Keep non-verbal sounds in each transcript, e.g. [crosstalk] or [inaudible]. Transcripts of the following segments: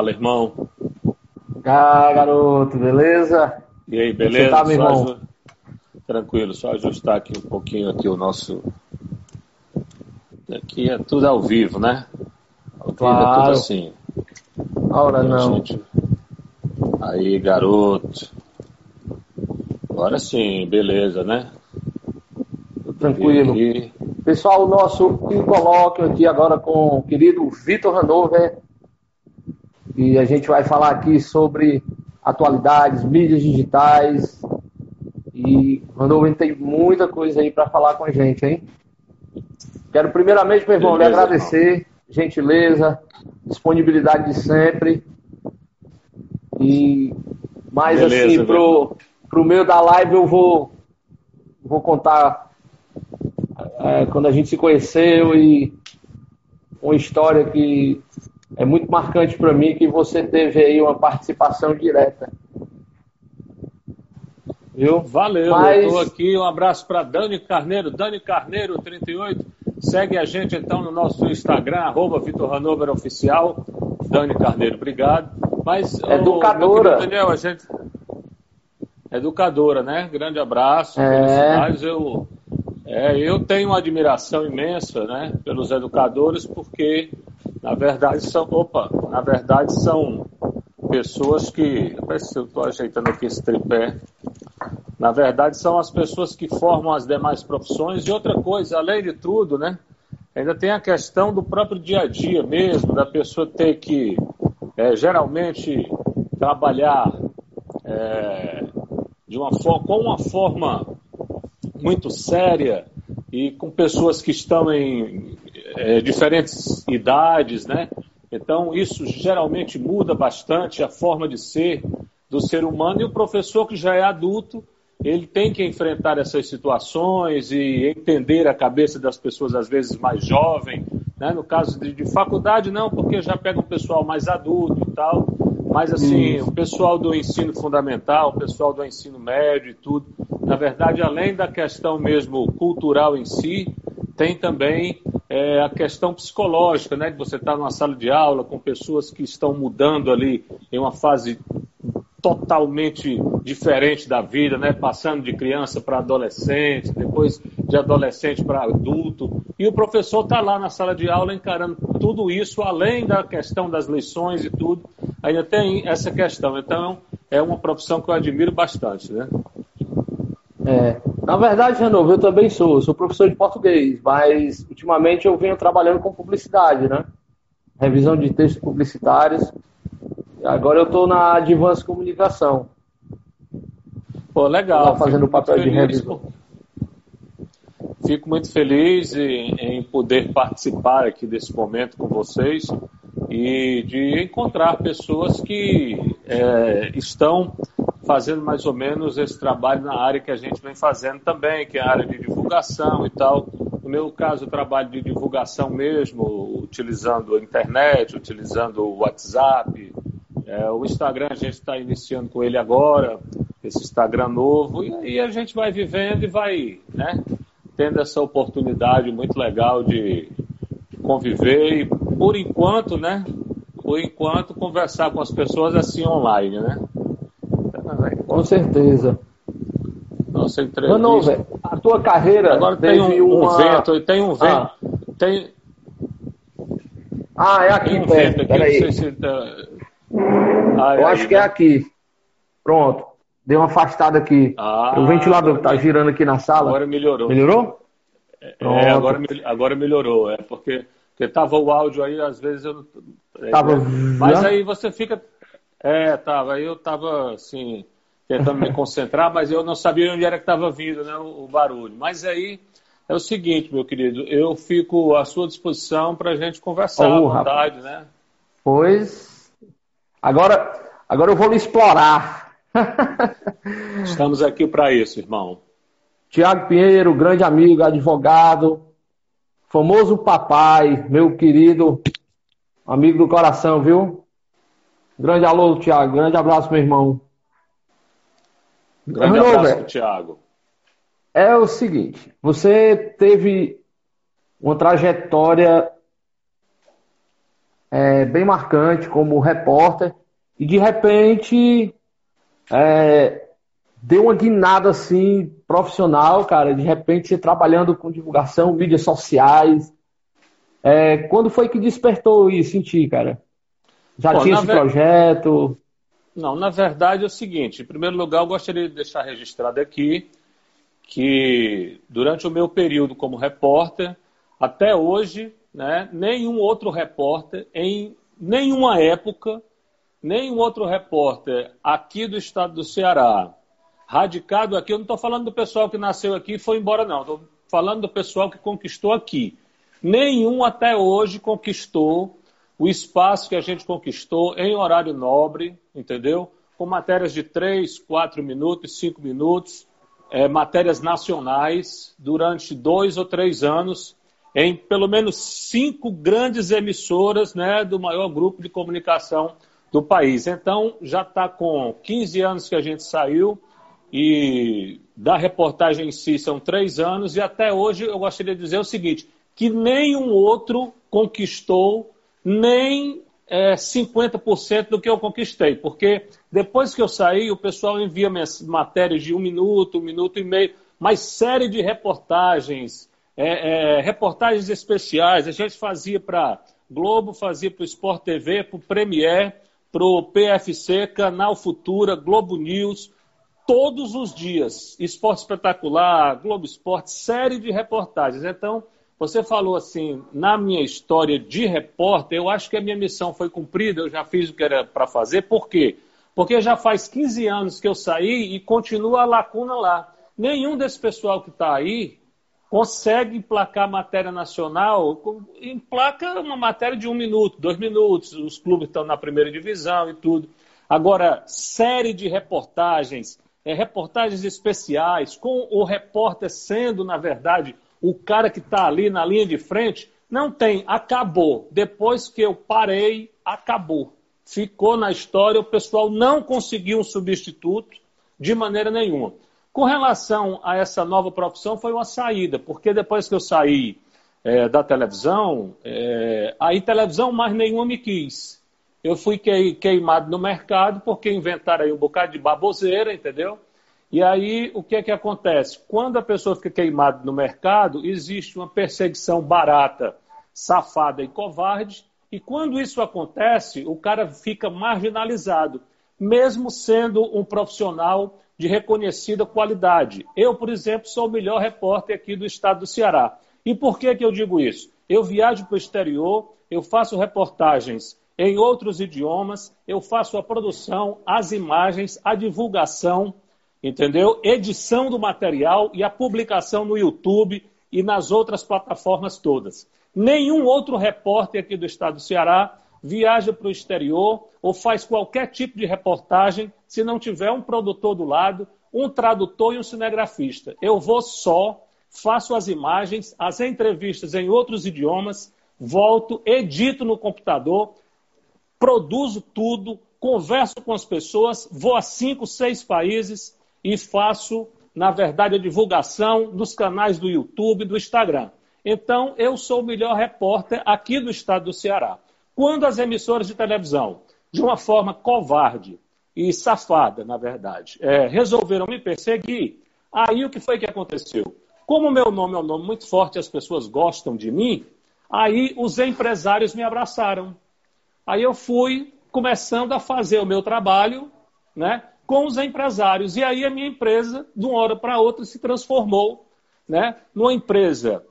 Fala, irmão. Ah, garoto, beleza? E aí, beleza? Tá, meu irmão? Só, tranquilo, só ajustar aqui um pouquinho aqui o nosso. Aqui é tudo ao vivo, né? Ao claro. vivo é tudo assim. Ora não. Gente... Aí, garoto. Agora sim, beleza, né? Tranquilo. E... Pessoal, o nosso colóquio aqui agora com o querido Vitor Hanover. E a gente vai falar aqui sobre atualidades, mídias digitais. E Hanover tem muita coisa aí para falar com a gente, hein? Quero primeiramente, meu irmão, Beleza, lhe agradecer, irmão. gentileza, disponibilidade de sempre. E mais Beleza, assim, pro, pro meio da live eu vou, vou contar é, quando a gente se conheceu e uma história que é muito marcante para mim que você teve aí uma participação direta. Viu? Valeu, Mas... eu estou aqui. Um abraço para Dani Carneiro, Dani Carneiro 38. Segue a gente então no nosso Instagram, arroba Vitor Hanover Oficial. Dani Carneiro, obrigado. Mas, Educadora. Daniel, a gente. Educadora, né? Grande abraço, é... felicidades. Eu, é, eu tenho uma admiração imensa né, pelos educadores, porque, na verdade, são. Opa, na verdade, são pessoas que. se eu estou ajeitando aqui esse tripé. Na verdade, são as pessoas que formam as demais profissões. E outra coisa, além de tudo, né? Ainda tem a questão do próprio dia a dia mesmo, da pessoa ter que, é, geralmente, trabalhar é, de uma forma, com uma forma muito séria e com pessoas que estão em é, diferentes idades, né? Então, isso geralmente muda bastante a forma de ser do ser humano e o professor que já é adulto, ele tem que enfrentar essas situações e entender a cabeça das pessoas, às vezes mais jovem, né? no caso de, de faculdade não, porque já pega um pessoal mais adulto e tal, mas assim, Isso. o pessoal do ensino fundamental, o pessoal do ensino médio e tudo, na verdade, além da questão mesmo cultural em si, tem também é, a questão psicológica, né? De você estar numa sala de aula com pessoas que estão mudando ali em uma fase totalmente diferente da vida, né? Passando de criança para adolescente, depois de adolescente para adulto. E o professor está lá na sala de aula encarando tudo isso, além da questão das lições e tudo. Ainda tem essa questão. Então, é uma profissão que eu admiro bastante, né? É, na verdade, Renovo, eu também sou, sou professor de português, mas ultimamente eu venho trabalhando com publicidade, né? Revisão de textos publicitários. Agora eu estou na Advance Comunicação. Pô, legal. fazendo o papel de revisão. Fico muito feliz em, em poder participar aqui desse momento com vocês e de encontrar pessoas que é, estão fazendo mais ou menos esse trabalho na área que a gente vem fazendo também, que é a área de divulgação e tal. No meu caso, o trabalho de divulgação mesmo, utilizando a internet, utilizando o WhatsApp. É, o Instagram a gente está iniciando com ele agora, esse Instagram novo, e aí a gente vai vivendo e vai né, tendo essa oportunidade muito legal de conviver e, por enquanto, né? Por enquanto, conversar com as pessoas assim online, né? Com certeza. Nossa entrevista. Não, não, a tua carreira. Agora tem um, uma... um vento, tem um vento. Ah. Tem... ah, é aqui, tem um vento aqui, não sei se. Ah, é Eu acho aí, que é né? aqui. Pronto. Deu uma afastada aqui. Ah, o ventilador que tá girando aqui na sala. Agora melhorou. Melhorou? É, agora, agora melhorou. É porque, porque tava o áudio aí, às vezes eu. É, tava... Mas aí você fica. É, tava. Eu tava assim tentando me concentrar, mas eu não sabia onde era que estava vindo né, o, o, barulho. Mas aí é o seguinte, meu querido, eu fico à sua disposição para a gente conversar oh, à vontade, rapaz. né? Pois, agora, agora eu vou lhe explorar. [laughs] Estamos aqui para isso, irmão. Tiago Pinheiro, grande amigo, advogado, famoso papai, meu querido amigo do coração, viu? Grande alô, Tiago, grande abraço, meu irmão. Grande Renover, abraço, Thiago. É o seguinte, você teve uma trajetória é, bem marcante como repórter e de repente é, deu uma guinada assim profissional, cara. De repente você trabalhando com divulgação, mídias sociais. É, quando foi que despertou isso em ti, cara? Já Bom, tinha esse ver... projeto? Não, na verdade é o seguinte: em primeiro lugar, eu gostaria de deixar registrado aqui que durante o meu período como repórter, até hoje, né, nenhum outro repórter, em nenhuma época, nenhum outro repórter aqui do estado do Ceará, radicado aqui, eu não estou falando do pessoal que nasceu aqui e foi embora, não. Estou falando do pessoal que conquistou aqui. Nenhum até hoje conquistou o espaço que a gente conquistou em horário nobre, entendeu? Com matérias de 3, 4 minutos, 5 minutos, é, matérias nacionais durante dois ou três anos em pelo menos cinco grandes emissoras né, do maior grupo de comunicação do país. Então, já está com 15 anos que a gente saiu e da reportagem em si são três anos e até hoje eu gostaria de dizer o seguinte, que nenhum outro conquistou nem é, 50% do que eu conquistei, porque depois que eu saí, o pessoal envia matérias de um minuto, um minuto e meio, mas série de reportagens, é, é, reportagens especiais. A gente fazia para Globo, fazia para o Sport TV, para o Premier, para o PFC, Canal Futura, Globo News, todos os dias. Esporte Espetacular, Globo Esporte, série de reportagens. Então, você falou assim, na minha história de repórter, eu acho que a minha missão foi cumprida, eu já fiz o que era para fazer. Por quê? Porque já faz 15 anos que eu saí e continua a lacuna lá. Nenhum desse pessoal que está aí consegue emplacar matéria nacional, emplaca uma matéria de um minuto, dois minutos, os clubes estão na primeira divisão e tudo. Agora, série de reportagens, é, reportagens especiais, com o repórter sendo, na verdade, o cara que está ali na linha de frente, não tem, acabou. Depois que eu parei, acabou. Ficou na história, o pessoal não conseguiu um substituto de maneira nenhuma. Com relação a essa nova profissão, foi uma saída, porque depois que eu saí é, da televisão, é, aí televisão mais nenhuma me quis. Eu fui queimado no mercado porque inventaram aí um bocado de baboseira, entendeu? E aí, o que é que acontece? Quando a pessoa fica queimada no mercado, existe uma perseguição barata, safada e covarde, e quando isso acontece, o cara fica marginalizado, mesmo sendo um profissional de reconhecida qualidade. Eu, por exemplo, sou o melhor repórter aqui do estado do Ceará. E por que, que eu digo isso? Eu viajo para o exterior, eu faço reportagens em outros idiomas, eu faço a produção, as imagens, a divulgação, entendeu? Edição do material e a publicação no YouTube e nas outras plataformas todas. Nenhum outro repórter aqui do estado do Ceará viaja para o exterior ou faz qualquer tipo de reportagem se não tiver um produtor do lado, um tradutor e um cinegrafista. Eu vou só, faço as imagens, as entrevistas em outros idiomas, volto, edito no computador, produzo tudo, converso com as pessoas, vou a cinco, seis países, e faço, na verdade, a divulgação dos canais do YouTube, do Instagram. Então, eu sou o melhor repórter aqui do estado do Ceará. Quando as emissoras de televisão, de uma forma covarde e safada, na verdade, é, resolveram me perseguir, aí o que foi que aconteceu? Como o meu nome é um nome muito forte e as pessoas gostam de mim, aí os empresários me abraçaram. Aí eu fui começando a fazer o meu trabalho, né? Com os empresários. E aí a minha empresa, de uma hora para outra, se transformou né, numa empresa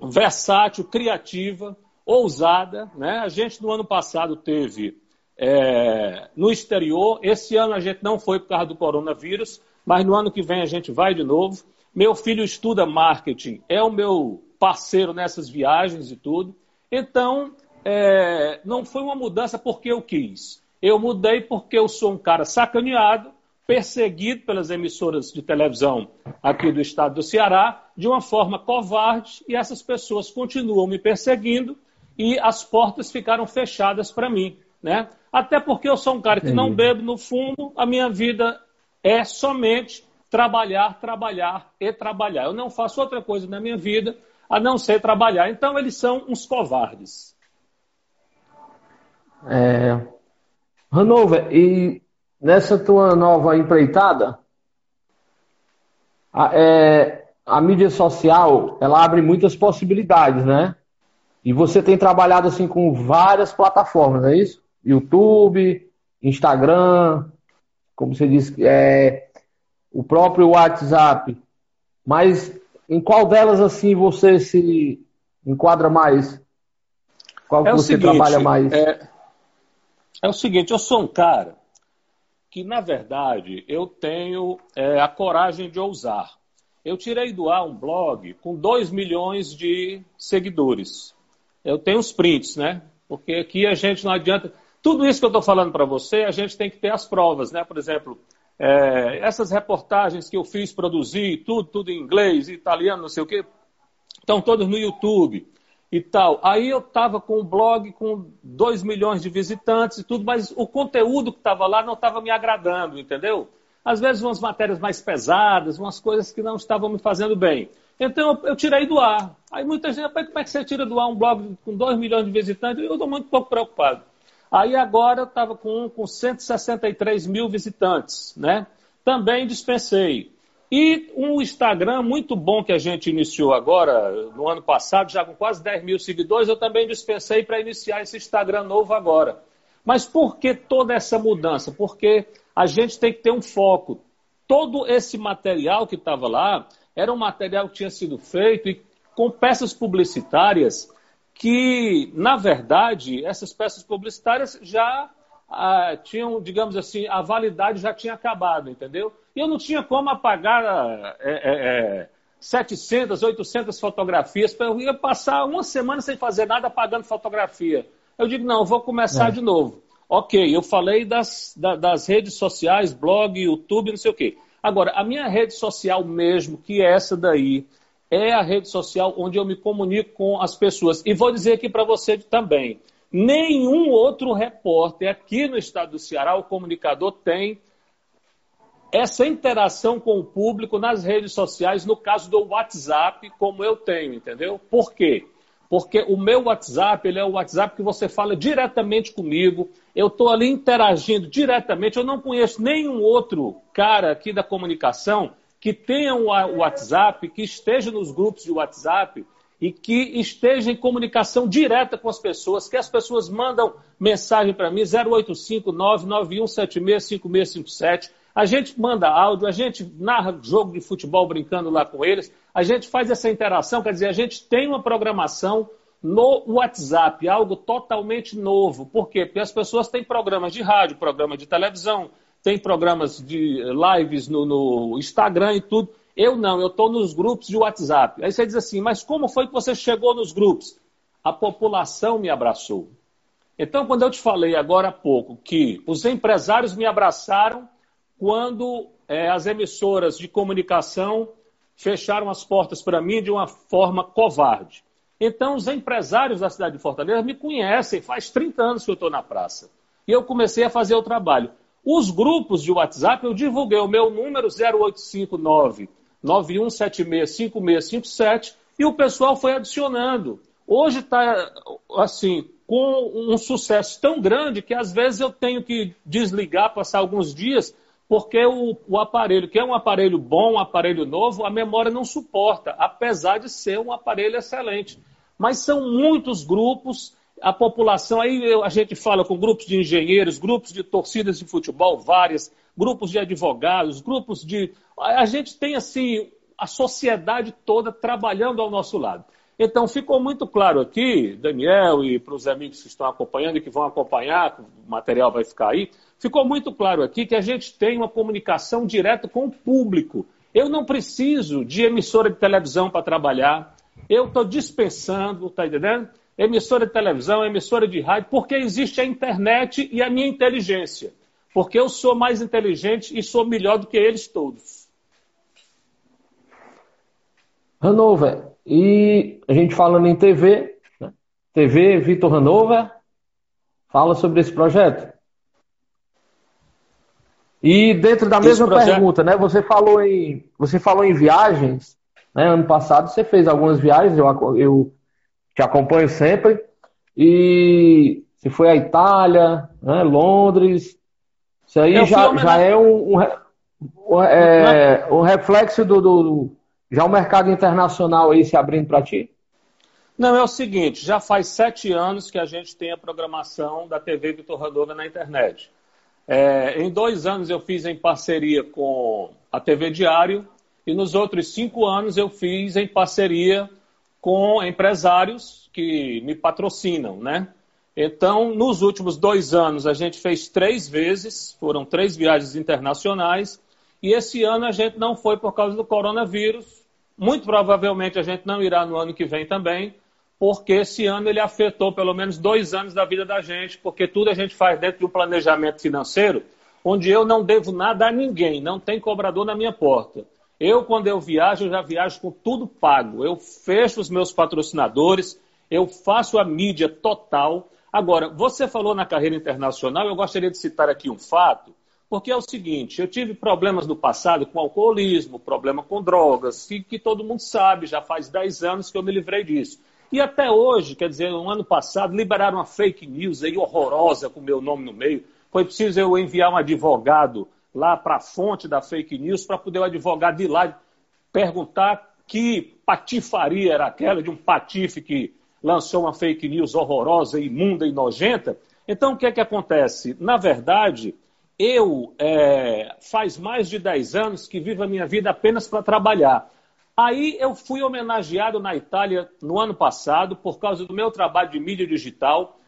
versátil, criativa, ousada. Né? A gente, no ano passado, teve é, no exterior. Esse ano a gente não foi por causa do coronavírus, mas no ano que vem a gente vai de novo. Meu filho estuda marketing, é o meu parceiro nessas viagens e tudo. Então, é, não foi uma mudança porque eu quis. Eu mudei porque eu sou um cara sacaneado, perseguido pelas emissoras de televisão aqui do estado do Ceará, de uma forma covarde, e essas pessoas continuam me perseguindo e as portas ficaram fechadas para mim. Né? Até porque eu sou um cara que Entendi. não bebo no fundo, a minha vida é somente trabalhar, trabalhar e trabalhar. Eu não faço outra coisa na minha vida a não ser trabalhar. Então eles são uns covardes. É... Hanover, e nessa tua nova empreitada, a, é, a mídia social, ela abre muitas possibilidades, né? E você tem trabalhado assim com várias plataformas, é isso? YouTube, Instagram, como você disse, é, o próprio WhatsApp. Mas em qual delas assim você se enquadra mais? Qual é você seguinte, trabalha mais? É, é, o seguinte, eu sou um cara que, na verdade, eu tenho é, a coragem de ousar. Eu tirei do ar um blog com 2 milhões de seguidores. Eu tenho os prints, né? Porque aqui a gente não adianta. Tudo isso que eu estou falando para você, a gente tem que ter as provas, né? Por exemplo, é, essas reportagens que eu fiz, produzi, tudo, tudo em inglês, italiano, não sei o quê, estão todos no YouTube e tal. Aí eu estava com um blog com 2 milhões de visitantes e tudo, mas o conteúdo que estava lá não estava me agradando, entendeu? Às vezes umas matérias mais pesadas, umas coisas que não estavam me fazendo bem. Então eu, tirei do ar. Aí muita gente, como é que você tira do ar um blog com 2 milhões de visitantes? Eu estou muito pouco preocupado. Aí agora eu estava com um com 163 mil visitantes, né? Também dispensei. E um Instagram muito bom que a gente iniciou agora, no ano passado, já com quase 10 mil seguidores, eu também dispensei para iniciar esse Instagram novo agora. Mas por que toda essa mudança? Porque a gente tem que ter um foco. Todo esse material que estava lá era um material que tinha sido feito e com peças publicitárias que, na verdade, essas peças publicitárias já ah, tinham, digamos assim, a validade já tinha acabado, entendeu? E eu não tinha como apagar é, é, 700, é, 800 fotografias, eu ia passar uma semana sem fazer nada apagando fotografia. Eu digo, não, vou começar é. de novo. Ok, eu falei das, da, das redes sociais, blog, YouTube, não sei o quê. Agora, a minha rede social mesmo, que é essa daí, é a rede social onde eu me comunico com as pessoas. E vou dizer aqui para você também: nenhum outro repórter aqui no estado do Ceará, o comunicador, tem essa interação com o público nas redes sociais, no caso do WhatsApp, como eu tenho, entendeu? Por quê? Porque o meu WhatsApp, ele é o WhatsApp que você fala diretamente comigo, eu estou ali interagindo diretamente, eu não conheço nenhum outro cara aqui da comunicação que tenha um WhatsApp, que esteja nos grupos de WhatsApp e que esteja em comunicação direta com as pessoas, que as pessoas mandam mensagem para mim, 0859-9176-5657. A gente manda áudio, a gente narra jogo de futebol brincando lá com eles, a gente faz essa interação, quer dizer, a gente tem uma programação no WhatsApp, algo totalmente novo. Por quê? Porque as pessoas têm programas de rádio, programas de televisão, tem programas de lives no, no Instagram e tudo. Eu não, eu estou nos grupos de WhatsApp. Aí você diz assim, mas como foi que você chegou nos grupos? A população me abraçou. Então, quando eu te falei agora há pouco que os empresários me abraçaram quando é, as emissoras de comunicação fecharam as portas para mim de uma forma covarde. Então, os empresários da cidade de Fortaleza me conhecem, faz 30 anos que eu estou na praça. E eu comecei a fazer o trabalho. Os grupos de WhatsApp, eu divulguei o meu número 0859 91765657 e o pessoal foi adicionando. Hoje está assim, com um sucesso tão grande que às vezes eu tenho que desligar, passar alguns dias, porque o, o, aparelho, que é um aparelho bom, um aparelho novo, a memória não suporta, apesar de ser um aparelho excelente. Mas são muitos grupos a população, aí a gente fala com grupos de engenheiros, grupos de torcidas de futebol, várias, grupos de advogados, grupos de. A gente tem, assim, a sociedade toda trabalhando ao nosso lado. Então, ficou muito claro aqui, Daniel, e para os amigos que estão acompanhando e que vão acompanhar, o material vai ficar aí, ficou muito claro aqui que a gente tem uma comunicação direta com o público. Eu não preciso de emissora de televisão para trabalhar, eu estou dispensando, está entendendo? emissora de televisão, emissora de rádio, porque existe a internet e a minha inteligência. Porque eu sou mais inteligente e sou melhor do que eles todos. Hanover, e a gente falando em TV, né? TV Vitor Hanover, fala sobre esse projeto. E dentro da mesma projeto... pergunta, né? Você falou em, você falou em viagens, né? Ano passado você fez algumas viagens, eu, eu te acompanho sempre. E Você foi à Itália, né, Londres. Isso aí já, já é um, um, um, é, um reflexo do, do, já o mercado internacional aí se abrindo para ti? Não, é o seguinte, já faz sete anos que a gente tem a programação da TV Vitor Radova na internet. É, em dois anos eu fiz em parceria com a TV Diário e nos outros cinco anos eu fiz em parceria com empresários que me patrocinam, né? Então, nos últimos dois anos, a gente fez três vezes, foram três viagens internacionais, e esse ano a gente não foi por causa do coronavírus. Muito provavelmente a gente não irá no ano que vem também, porque esse ano ele afetou pelo menos dois anos da vida da gente, porque tudo a gente faz dentro de um planejamento financeiro, onde eu não devo nada a ninguém, não tem cobrador na minha porta. Eu, quando eu viajo, eu já viajo com tudo pago. Eu fecho os meus patrocinadores, eu faço a mídia total. Agora, você falou na carreira internacional, eu gostaria de citar aqui um fato, porque é o seguinte: eu tive problemas no passado com alcoolismo, problema com drogas, que, que todo mundo sabe, já faz 10 anos que eu me livrei disso. E até hoje, quer dizer, no ano passado, liberaram uma fake news aí horrorosa com meu nome no meio. Foi preciso eu enviar um advogado lá para a fonte da fake news para poder o advogado ir lá perguntar que patifaria era aquela de um patife que lançou uma fake news horrorosa, imunda e nojenta. Então, o que é que acontece? Na verdade, eu é, faz mais de 10 anos que vivo a minha vida apenas para trabalhar. Aí eu fui homenageado na Itália no ano passado por causa do meu trabalho de mídia digital.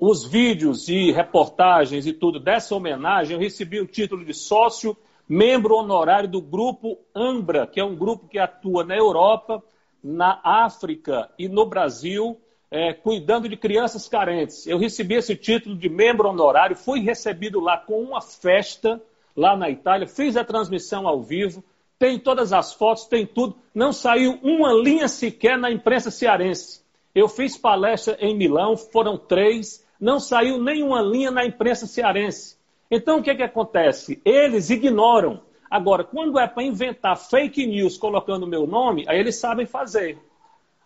Os vídeos e reportagens e tudo dessa homenagem, eu recebi o título de sócio, membro honorário do grupo Ambra, que é um grupo que atua na Europa, na África e no Brasil, é, cuidando de crianças carentes. Eu recebi esse título de membro honorário, fui recebido lá com uma festa lá na Itália, fiz a transmissão ao vivo tem todas as fotos, tem tudo. Não saiu uma linha sequer na imprensa cearense. Eu fiz palestra em Milão, foram três, não saiu nenhuma linha na imprensa cearense. Então o que, é que acontece? Eles ignoram. Agora, quando é para inventar fake news colocando meu nome, aí eles sabem fazer.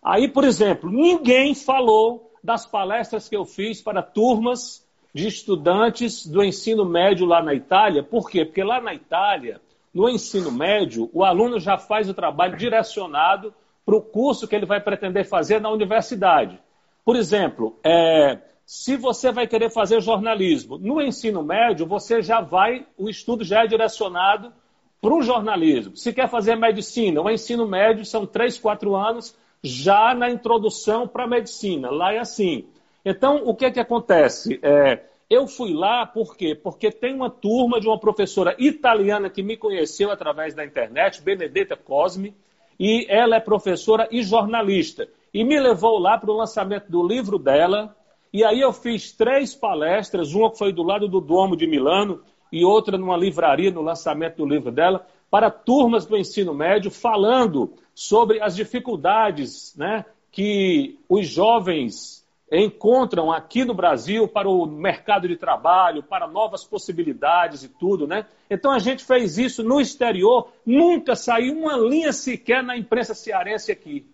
Aí, por exemplo, ninguém falou das palestras que eu fiz para turmas de estudantes do ensino médio lá na Itália. Por quê? Porque lá na Itália no ensino médio, o aluno já faz o trabalho direcionado para o curso que ele vai pretender fazer na universidade. Por exemplo, é, se você vai querer fazer jornalismo, no ensino médio, você já vai, o estudo já é direcionado para o jornalismo. Se quer fazer medicina, o ensino médio são três, quatro anos já na introdução para a medicina. Lá é assim. Então, o que, é que acontece? É, eu fui lá por quê? Porque tem uma turma de uma professora italiana que me conheceu através da internet, Benedetta Cosme, e ela é professora e jornalista. E me levou lá para o lançamento do livro dela. E aí eu fiz três palestras, uma que foi do lado do Duomo de Milano e outra numa livraria no lançamento do livro dela, para turmas do ensino médio, falando sobre as dificuldades né, que os jovens encontram aqui no Brasil para o mercado de trabalho, para novas possibilidades e tudo, né? Então a gente fez isso no exterior, nunca saiu uma linha sequer na imprensa cearense aqui.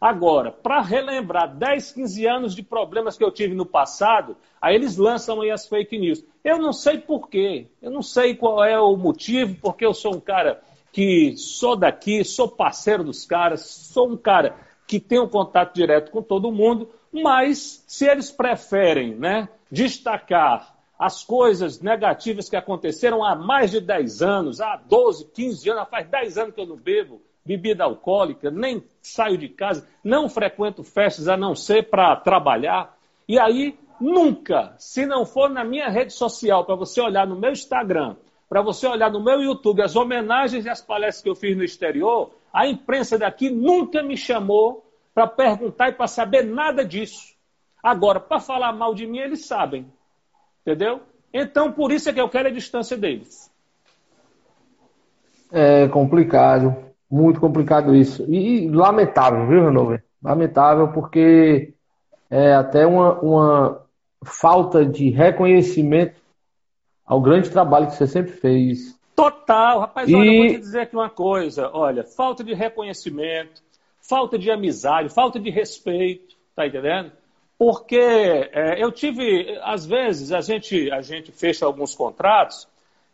Agora, para relembrar 10, 15 anos de problemas que eu tive no passado, aí eles lançam aí as fake news. Eu não sei porquê, eu não sei qual é o motivo, porque eu sou um cara que sou daqui, sou parceiro dos caras, sou um cara que tem um contato direto com todo mundo, mas se eles preferem né, destacar as coisas negativas que aconteceram há mais de 10 anos, há 12, 15 anos, faz 10 anos que eu não bebo bebida alcoólica, nem saio de casa, não frequento festas a não ser para trabalhar. E aí, nunca, se não for na minha rede social, para você olhar no meu Instagram, para você olhar no meu YouTube as homenagens e as palestras que eu fiz no exterior, a imprensa daqui nunca me chamou para perguntar e para saber nada disso. Agora, para falar mal de mim, eles sabem. Entendeu? Então, por isso é que eu quero a distância deles. É complicado. Muito complicado isso. E lamentável, viu, Renover? Lamentável porque é até uma, uma falta de reconhecimento ao grande trabalho que você sempre fez. Total, rapaz, e... olha, eu vou te dizer aqui uma coisa, olha, falta de reconhecimento, falta de amizade, falta de respeito, tá entendendo? porque é, eu tive, às vezes, a gente, a gente fecha alguns contratos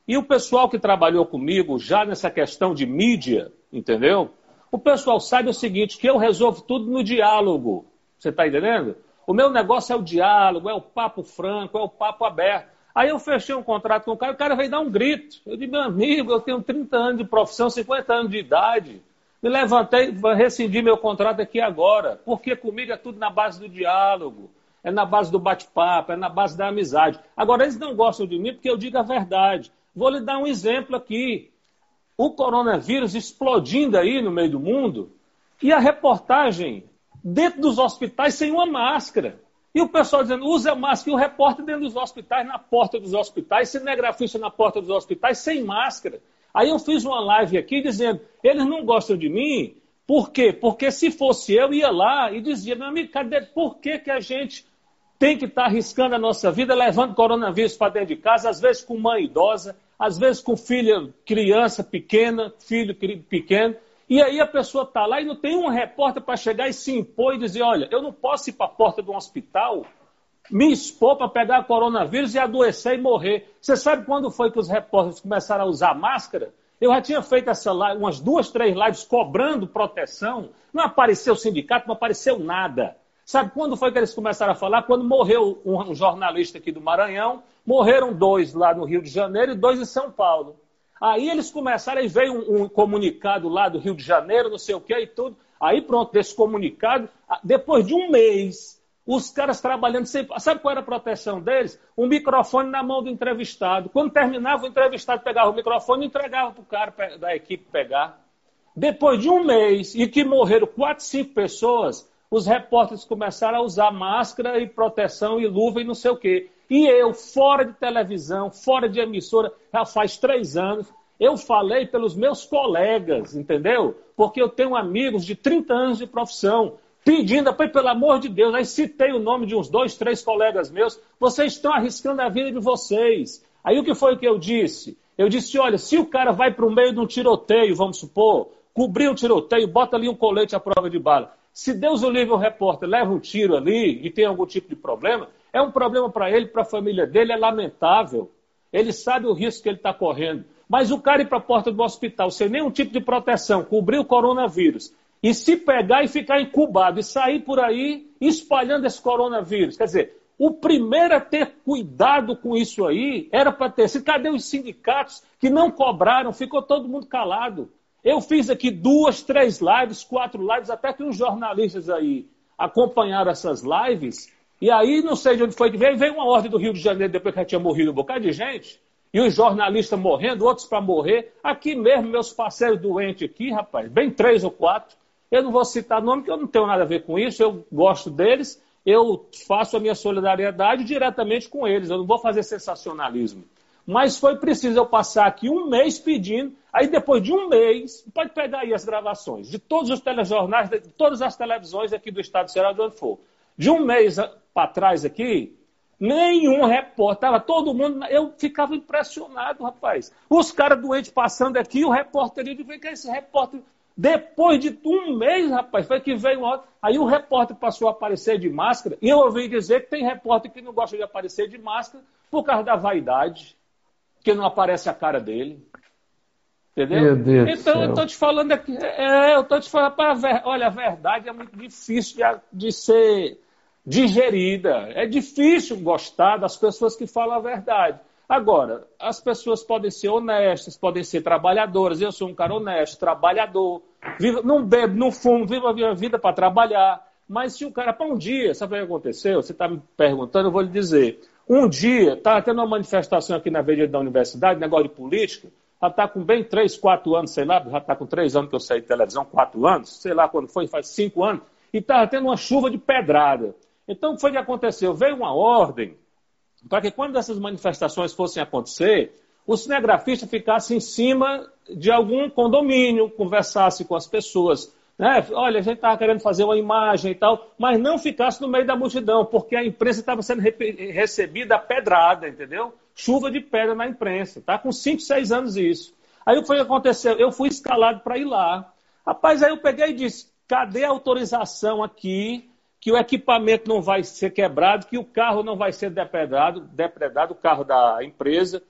e o pessoal que trabalhou comigo já nessa questão de mídia, entendeu? O pessoal sabe o seguinte, que eu resolvo tudo no diálogo. Você está entendendo? O meu negócio é o diálogo, é o papo franco, é o papo aberto. Aí eu fechei um contrato com o cara, o cara veio dar um grito. Eu disse, meu amigo, eu tenho 30 anos de profissão, 50 anos de idade. Me levantei, rescindi meu contrato aqui agora. Porque comigo é tudo na base do diálogo, é na base do bate-papo, é na base da amizade. Agora, eles não gostam de mim porque eu digo a verdade. Vou lhe dar um exemplo aqui. O coronavírus explodindo aí no meio do mundo e a reportagem dentro dos hospitais sem uma máscara. E o pessoal dizendo, use a máscara. E o repórter dentro dos hospitais, na porta dos hospitais, cinegrafista na porta dos hospitais, sem máscara. Aí eu fiz uma live aqui dizendo, eles não gostam de mim, por quê? Porque se fosse eu, ia lá e dizia, meu amigo, cadê, por que, que a gente tem que estar tá arriscando a nossa vida, levando coronavírus para dentro de casa, às vezes com mãe idosa, às vezes com filha, criança pequena, filho pequeno, e aí a pessoa está lá e não tem um repórter para chegar e se impor e dizer, olha, eu não posso ir para a porta de um hospital me expor para pegar coronavírus e adoecer e morrer. Você sabe quando foi que os repórteres começaram a usar máscara? Eu já tinha feito essa live, umas duas, três lives cobrando proteção. Não apareceu sindicato, não apareceu nada. Sabe quando foi que eles começaram a falar? Quando morreu um jornalista aqui do Maranhão, morreram dois lá no Rio de Janeiro e dois em São Paulo. Aí eles começaram, aí veio um, um, comunicado lá do Rio de Janeiro, não sei o que e tudo. Aí pronto, desse comunicado, depois de um mês, os caras trabalhando sem. Sabe qual era a proteção deles? Um microfone na mão do entrevistado. Quando terminava, o entrevistado pegava o microfone e entregava para o cara da equipe pegar. Depois de um mês, e que morreram quatro, cinco pessoas, os repórteres começaram a usar máscara e proteção e luva e não sei o quê. E eu, fora de televisão, fora de emissora, já faz três anos, eu falei pelos meus colegas, entendeu? Porque eu tenho amigos de 30 anos de profissão pedindo, pelo amor de Deus, aí citei o nome de uns dois, três colegas meus, vocês estão arriscando a vida de vocês. Aí o que foi que eu disse? Eu disse, olha, se o cara vai para o meio de um tiroteio, vamos supor, cobrir um tiroteio, bota ali um colete à prova de bala. Se Deus o livre o repórter leva um tiro ali e tem algum tipo de problema, é um problema para ele, para a família dele, é lamentável. Ele sabe o risco que ele está correndo. Mas o cara ir para a porta do hospital sem nenhum tipo de proteção, cobrir o coronavírus, e se pegar e ficar incubado e sair por aí espalhando esse coronavírus. Quer dizer, o primeiro a ter cuidado com isso aí era para ter sido. Cadê os sindicatos que não cobraram? Ficou todo mundo calado. Eu fiz aqui duas, três lives, quatro lives, até que uns jornalistas aí acompanharam essas lives. E aí, não sei de onde foi que veio, veio uma ordem do Rio de Janeiro depois que já tinha morrido um bocado de gente. E os jornalistas morrendo, outros para morrer. Aqui mesmo, meus parceiros doentes aqui, rapaz, bem três ou quatro. Eu não vou citar nome, porque eu não tenho nada a ver com isso, eu gosto deles, eu faço a minha solidariedade diretamente com eles, eu não vou fazer sensacionalismo. Mas foi preciso eu passar aqui um mês pedindo, aí depois de um mês, pode pegar aí as gravações de todos os telejornais, de todas as televisões aqui do estado de Ceará, de onde for. De um mês para trás aqui, nenhum repórter, estava todo mundo, eu ficava impressionado, rapaz. Os caras doentes passando aqui, o repórter, eu digo, que esse repórter depois de um mês, rapaz, foi que veio uma Aí o repórter passou a aparecer de máscara. E eu ouvi dizer que tem repórter que não gosta de aparecer de máscara por causa da vaidade, que não aparece a cara dele. Entendeu? então eu estou te falando aqui. É, eu estou te falando. Pra, olha, a verdade é muito difícil de, de ser digerida. É difícil gostar das pessoas que falam a verdade. Agora, as pessoas podem ser honestas, podem ser trabalhadoras. Eu sou um cara honesto, trabalhador. Vivo, não bebo, não fumo, vivo a minha vida para trabalhar. Mas se o cara, para um dia, sabe o que aconteceu? Você está me perguntando, eu vou lhe dizer. Um dia, estava tendo uma manifestação aqui na Avenida da Universidade, negócio de política, já está com bem 3, 4 anos, sei lá, já está com 3 anos que eu saí de televisão, 4 anos, sei lá quando foi, faz 5 anos, e estava tendo uma chuva de pedrada. Então, o que foi que aconteceu? Veio uma ordem para que quando essas manifestações fossem acontecer, o cinegrafista ficasse em cima de algum condomínio, conversasse com as pessoas. Né? Olha, a gente estava querendo fazer uma imagem e tal, mas não ficasse no meio da multidão, porque a imprensa estava sendo recebida pedrada, entendeu? Chuva de pedra na imprensa. Está com 5, 6 anos isso. Aí o que foi que aconteceu? Eu fui escalado para ir lá. Rapaz, aí eu peguei e disse: cadê a autorização aqui que o equipamento não vai ser quebrado, que o carro não vai ser depredado, depredado o carro da empresa,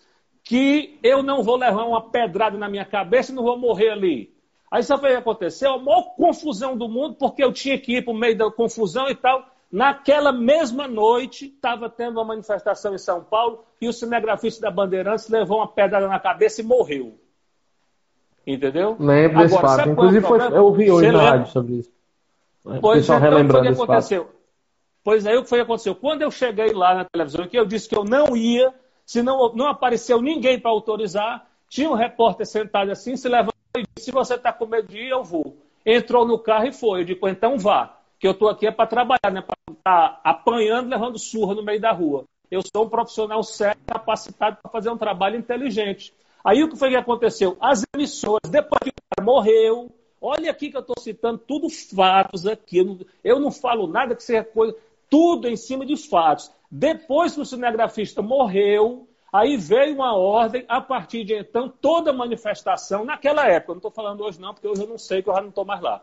que eu não vou levar uma pedrada na minha cabeça e não vou morrer ali. Aí sabe o que aconteceu? A maior confusão do mundo, porque eu tinha que ir para o meio da confusão e tal. Naquela mesma noite, estava tendo uma manifestação em São Paulo e o cinegrafista da Bandeirantes levou uma pedrada na cabeça e morreu. Entendeu? Lembro desse fato. Inclusive, foi, eu ouvi hoje na rádio sobre isso. Pois então, foi o que aconteceu. Pois aí, o que foi que aconteceu? Quando eu cheguei lá na televisão, que eu disse que eu não ia, se não, não apareceu ninguém para autorizar, tinha um repórter sentado assim, se levantou e disse, se você está com medo de ir, eu vou. Entrou no carro e foi. Eu digo, então vá, que eu estou aqui é para trabalhar, né? para estar tá apanhando, levando surra no meio da rua. Eu sou um profissional sério, capacitado para fazer um trabalho inteligente. Aí o que foi que aconteceu? As emissoras, depois que o cara morreu, olha aqui que eu estou citando tudo fatos aqui. Eu não, eu não falo nada que seja coisa, tudo em cima de fatos. Depois que o cinegrafista morreu, aí veio uma ordem, a partir de então, toda manifestação, naquela época, não estou falando hoje não, porque hoje eu não sei, que eu já não estou mais lá.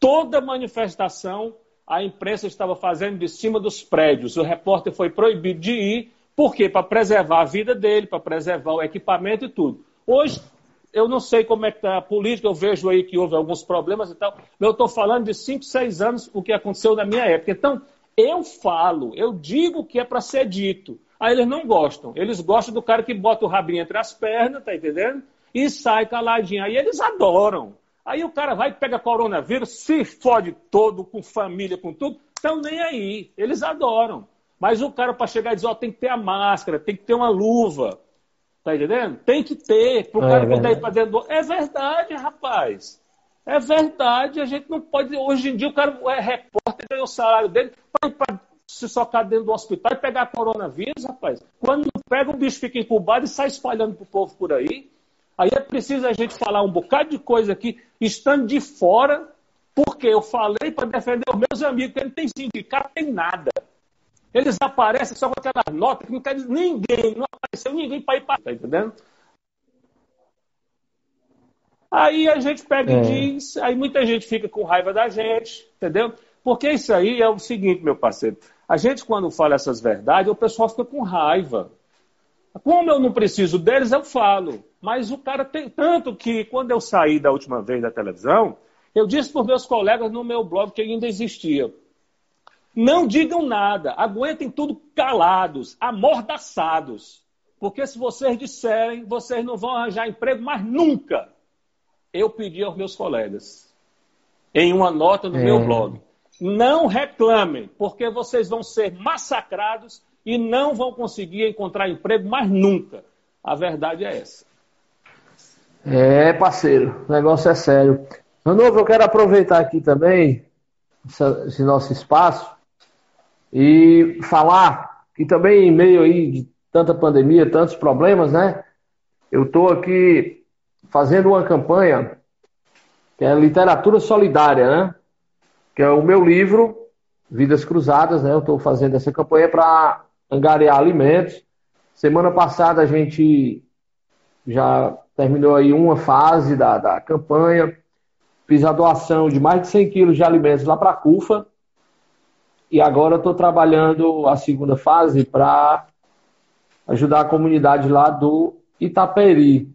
Toda manifestação a imprensa estava fazendo de cima dos prédios. O repórter foi proibido de ir, por quê? Para preservar a vida dele, para preservar o equipamento e tudo. Hoje, eu não sei como é que está a política, eu vejo aí que houve alguns problemas e tal, eu estou falando de 5, 6 anos, o que aconteceu na minha época. Então, eu falo, eu digo o que é para ser dito. Aí eles não gostam. Eles gostam do cara que bota o rabinho entre as pernas, tá entendendo? E sai caladinho. Aí eles adoram. Aí o cara vai, pega coronavírus, se fode todo, com família, com tudo, estão nem aí. Eles adoram. Mas o cara, para chegar e dizer, ó, tem que ter a máscara, tem que ter uma luva. Tá entendendo? Tem que ter. Para o é, cara poder ir para dentro do... É verdade, rapaz. É verdade. A gente não pode. Hoje em dia, o cara é repórter, ganha o salário dele para se socar dentro do hospital e pegar coronavírus, rapaz. Quando não pega, o bicho fica incubado e sai espalhando para o povo por aí. Aí é preciso a gente falar um bocado de coisa aqui, estando de fora, porque eu falei para defender os meus amigos, que não tem sindicato, tem nada. Eles aparecem só com aquela nota que não quer dizer ninguém, não apareceu ninguém para ir para. Tá entendendo? Aí a gente pega é. e diz, aí muita gente fica com raiva da gente, entendeu? Porque isso aí é o seguinte, meu parceiro. A gente, quando fala essas verdades, o pessoal fica com raiva. Como eu não preciso deles, eu falo. Mas o cara tem. Tanto que, quando eu saí da última vez da televisão, eu disse para os meus colegas no meu blog que ainda existia. Não digam nada, aguentem tudo calados, amordaçados. Porque se vocês disserem, vocês não vão arranjar emprego mais nunca. Eu pedi aos meus colegas, em uma nota no é. meu blog, não reclamem, porque vocês vão ser massacrados e não vão conseguir encontrar emprego mais nunca. A verdade é essa. É, parceiro, o negócio é sério. Ranovo, eu quero aproveitar aqui também esse nosso espaço e falar que também em meio aí de tanta pandemia, tantos problemas, né? Eu estou aqui fazendo uma campanha que é literatura solidária, né? Que é o meu livro Vidas Cruzadas, né? Eu estou fazendo essa campanha para angariar alimentos. Semana passada a gente já terminou aí uma fase da, da campanha. Fiz a doação de mais de 100 quilos de alimentos lá para a CUFA, e agora estou trabalhando a segunda fase para ajudar a comunidade lá do Itaperi.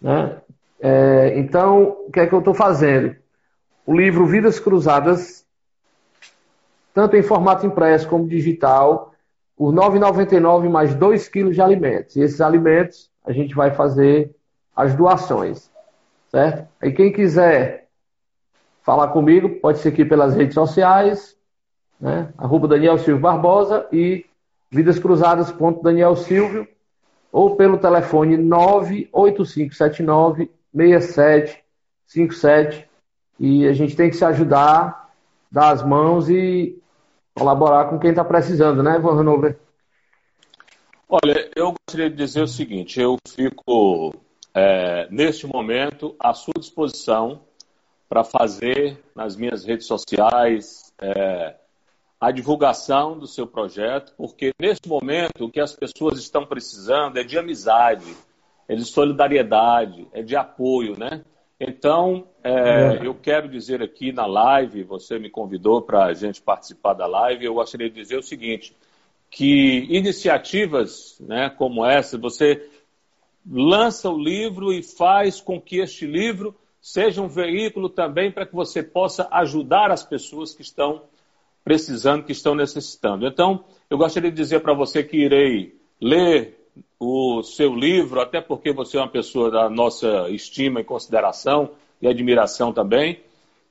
Né? É, então, o que é que eu estou fazendo? O livro Vidas Cruzadas, tanto em formato impresso como digital, por R$ 9,99 mais 2 quilos de alimentos. E esses alimentos a gente vai fazer as doações. Certo? Aí quem quiser falar comigo, pode ser aqui pelas redes sociais, né? Arroba Daniel Silvio Barbosa e vidascruzadas.daniel Silvio ou pelo telefone 98579 6757 e a gente tem que se ajudar, dar as mãos e colaborar com quem está precisando, né, Ivan Hanover? Olha, eu gostaria de dizer o seguinte, eu fico é, neste momento à sua disposição para fazer nas minhas redes sociais, é, a divulgação do seu projeto, porque nesse momento o que as pessoas estão precisando é de amizade, é de solidariedade, é de apoio, né? Então, é, é. eu quero dizer aqui na live, você me convidou para a gente participar da live, eu gostaria de dizer o seguinte, que iniciativas né, como essa, você lança o livro e faz com que este livro seja um veículo também para que você possa ajudar as pessoas que estão precisando, que estão necessitando. Então, eu gostaria de dizer para você que irei ler o seu livro, até porque você é uma pessoa da nossa estima e consideração e admiração também,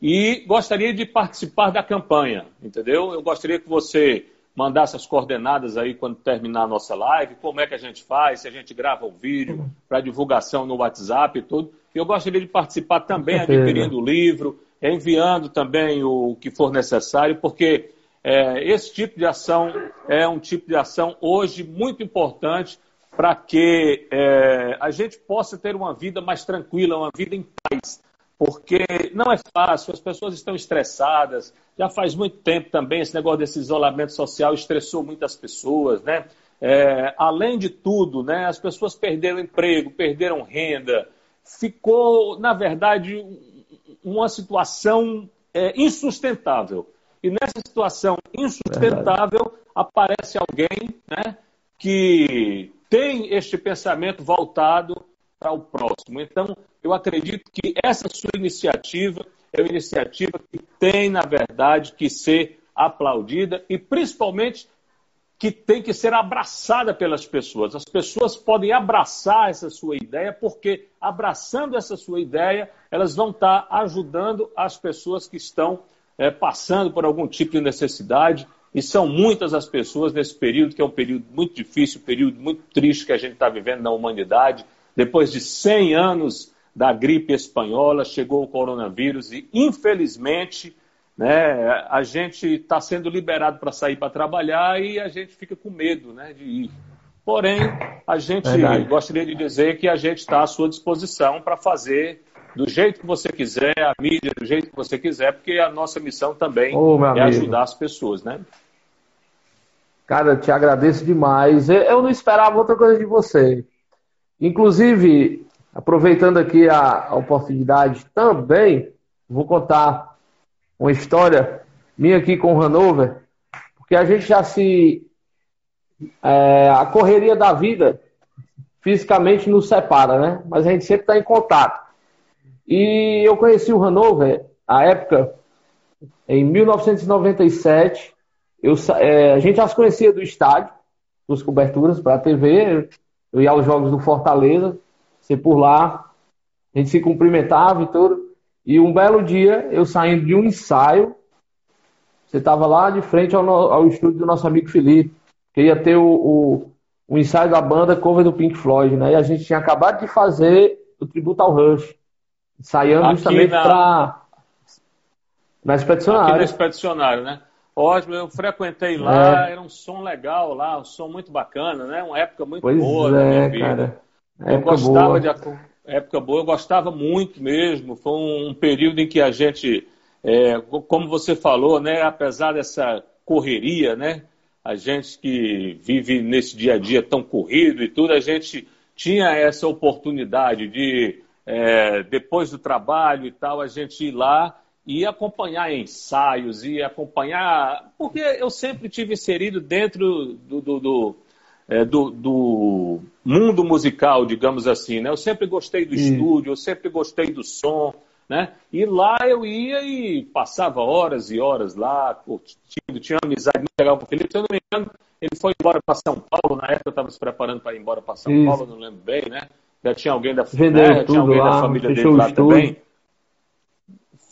e gostaria de participar da campanha, entendeu? Eu gostaria que você mandasse as coordenadas aí quando terminar a nossa live, como é que a gente faz, se a gente grava o vídeo para divulgação no WhatsApp e tudo. Eu gostaria de participar também adquirindo o livro, enviando também o que for necessário, porque é, esse tipo de ação é um tipo de ação hoje muito importante para que é, a gente possa ter uma vida mais tranquila, uma vida em paz. Porque não é fácil, as pessoas estão estressadas, já faz muito tempo também esse negócio desse isolamento social estressou muitas pessoas, né? É, além de tudo, né, as pessoas perderam emprego, perderam renda, ficou, na verdade, uma situação é, insustentável. E nessa situação insustentável Verdade. aparece alguém né, que tem este pensamento voltado para o próximo. Então, eu acredito que essa sua iniciativa é uma iniciativa que tem, na verdade, que ser aplaudida e principalmente que tem que ser abraçada pelas pessoas. As pessoas podem abraçar essa sua ideia, porque abraçando essa sua ideia, elas vão estar ajudando as pessoas que estão é, passando por algum tipo de necessidade. E são muitas as pessoas nesse período, que é um período muito difícil, um período muito triste que a gente está vivendo na humanidade. Depois de 100 anos da gripe espanhola, chegou o coronavírus e, infelizmente, né, a gente está sendo liberado para sair para trabalhar e a gente fica com medo né, de ir. Porém, a gente Verdade. gostaria de dizer que a gente está à sua disposição para fazer do jeito que você quiser, a mídia do jeito que você quiser, porque a nossa missão também oh, é amigo. ajudar as pessoas, né? Cara, eu te agradeço demais. Eu não esperava outra coisa de você. Inclusive, aproveitando aqui a, a oportunidade também, vou contar uma história minha aqui com o Hanover, porque a gente já se. É, a correria da vida fisicamente nos separa, né? Mas a gente sempre está em contato. E eu conheci o Hanover, a época, em 1997. Eu, é, a gente já se conhecia do estádio, dos coberturas para a TV. Eu ia aos jogos do Fortaleza, ser por lá. A gente se cumprimentava e tudo. E um belo dia, eu saindo de um ensaio, você estava lá de frente ao, ao, estúdio do nosso amigo Felipe, que ia ter o, o, o, ensaio da banda cover do Pink Floyd, né? E a gente tinha acabado de fazer o tributo ao Rush. Ensaiando justamente na... para. Na expedicionária. Aqui na expedicionária, né? Ótimo, eu frequentei lá, é. era um som legal lá, um som muito bacana, né? Uma época muito pois boa é, da minha vida. Cara. Eu gostava boa. de época boa, eu gostava muito mesmo. Foi um período em que a gente, é, como você falou, né? Apesar dessa correria, né? A gente que vive nesse dia a dia tão corrido e tudo, a gente tinha essa oportunidade de é, depois do trabalho e tal, a gente ir lá e acompanhar ensaios e acompanhar. Porque eu sempre tive inserido dentro do, do, do, é, do, do mundo musical, digamos assim. Né? Eu sempre gostei do estúdio, eu sempre gostei do som. Né? E lá eu ia e passava horas e horas lá, curtindo, tinha uma amizade muito legal com o Felipe. Se eu não me engano, ele foi embora para São Paulo, na época eu estava se preparando para ir embora para São Isso. Paulo, não lembro bem, né? Já tinha alguém da, né? tinha alguém lá, da família dele lá também.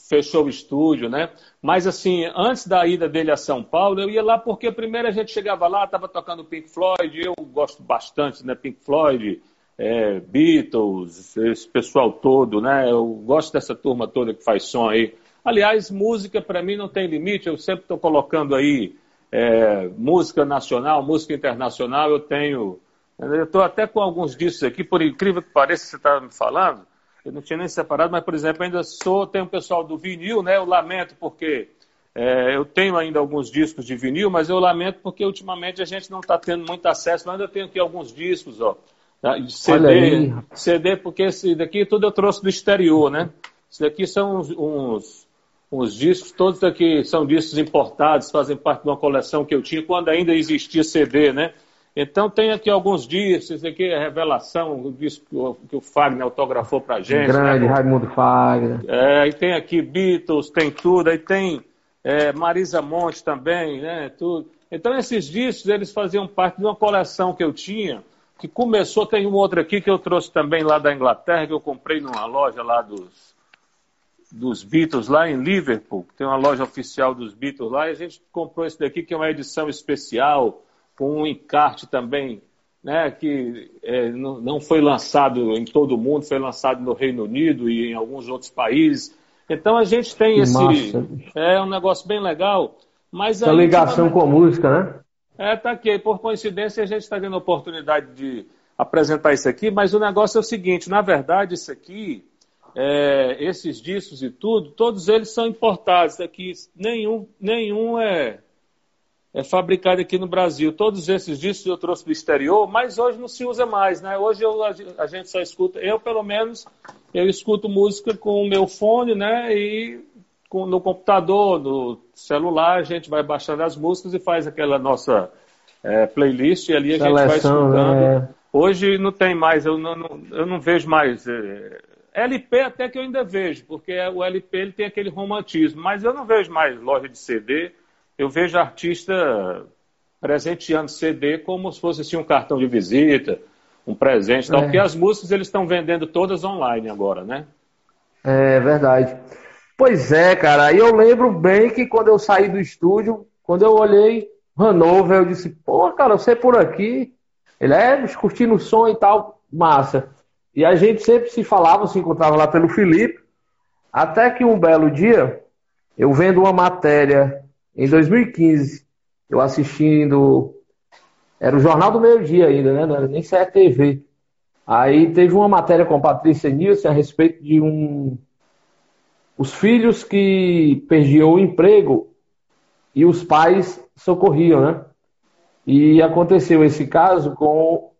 Fechou o estúdio, né? Mas assim, antes da ida dele a São Paulo, eu ia lá porque primeiro a gente chegava lá, estava tocando Pink Floyd, eu gosto bastante, né? Pink Floyd, é, Beatles, esse pessoal todo, né? Eu gosto dessa turma toda que faz som aí. Aliás, música para mim não tem limite, eu sempre estou colocando aí é, música nacional, música internacional, eu tenho eu estou até com alguns discos aqui, por incrível que pareça, você estava me falando, eu não tinha nem separado, mas, por exemplo, ainda sou, tem um pessoal do vinil, né? Eu lamento porque é, eu tenho ainda alguns discos de vinil, mas eu lamento porque ultimamente a gente não está tendo muito acesso, mas ainda tenho aqui alguns discos, ó. CD, CD, porque esse daqui tudo eu trouxe do exterior, né? Isso daqui são uns, uns, uns, discos, todos daqui são discos importados, fazem parte de uma coleção que eu tinha quando ainda existia CD, né? Então tem aqui alguns discos, esse aqui é Revelação, o disco que o Fagner autografou pra gente. Grande, né? Raimundo Fagner. É, e tem aqui Beatles, tem tudo, aí tem é, Marisa Monte também, né? Tudo. Então esses discos, eles faziam parte de uma coleção que eu tinha, que começou, tem um outro aqui que eu trouxe também lá da Inglaterra, que eu comprei numa loja lá dos, dos Beatles, lá em Liverpool, tem uma loja oficial dos Beatles lá, e a gente comprou esse daqui, que é uma edição especial, com um encarte também, né, que é, não, não foi lançado em todo o mundo, foi lançado no Reino Unido e em alguns outros países. Então a gente tem esse. É um negócio bem legal. Mas Essa ligação com a música, né? É, tá aqui. Por coincidência, a gente está tendo a oportunidade de apresentar isso aqui, mas o negócio é o seguinte: na verdade, isso aqui, é, esses discos e tudo, todos eles são importados aqui. Nenhum, nenhum é, é fabricado aqui no Brasil. Todos esses discos eu trouxe do exterior, mas hoje não se usa mais, né? Hoje eu, a gente só escuta, eu pelo menos, eu escuto música com o meu fone, né? E com, no computador, no celular, a gente vai baixando as músicas e faz aquela nossa é, playlist e ali a Seleção, gente vai escutando. É... Hoje não tem mais, eu não, não eu não vejo mais. É, LP até que eu ainda vejo, porque o LP ele tem aquele romantismo, mas eu não vejo mais loja de CD, eu vejo artista presenteando CD como se fosse assim, um cartão de visita, um presente, tal, é. porque as músicas eles estão vendendo todas online agora, né? É verdade. Pois é, cara. E eu lembro bem que quando eu saí do estúdio, quando eu olhei Hanover, eu disse, pô, cara, você é por aqui. Ele é curtindo o som e tal, massa. E a gente sempre se falava, se encontrava lá pelo Felipe, até que um belo dia, eu vendo uma matéria em 2015, eu assistindo, era o Jornal do Meio Dia ainda, né? Não era nem TV. Aí teve uma matéria com a Patrícia Nilson a respeito de um os filhos que perdiam o emprego e os pais socorriam, né? E aconteceu esse caso com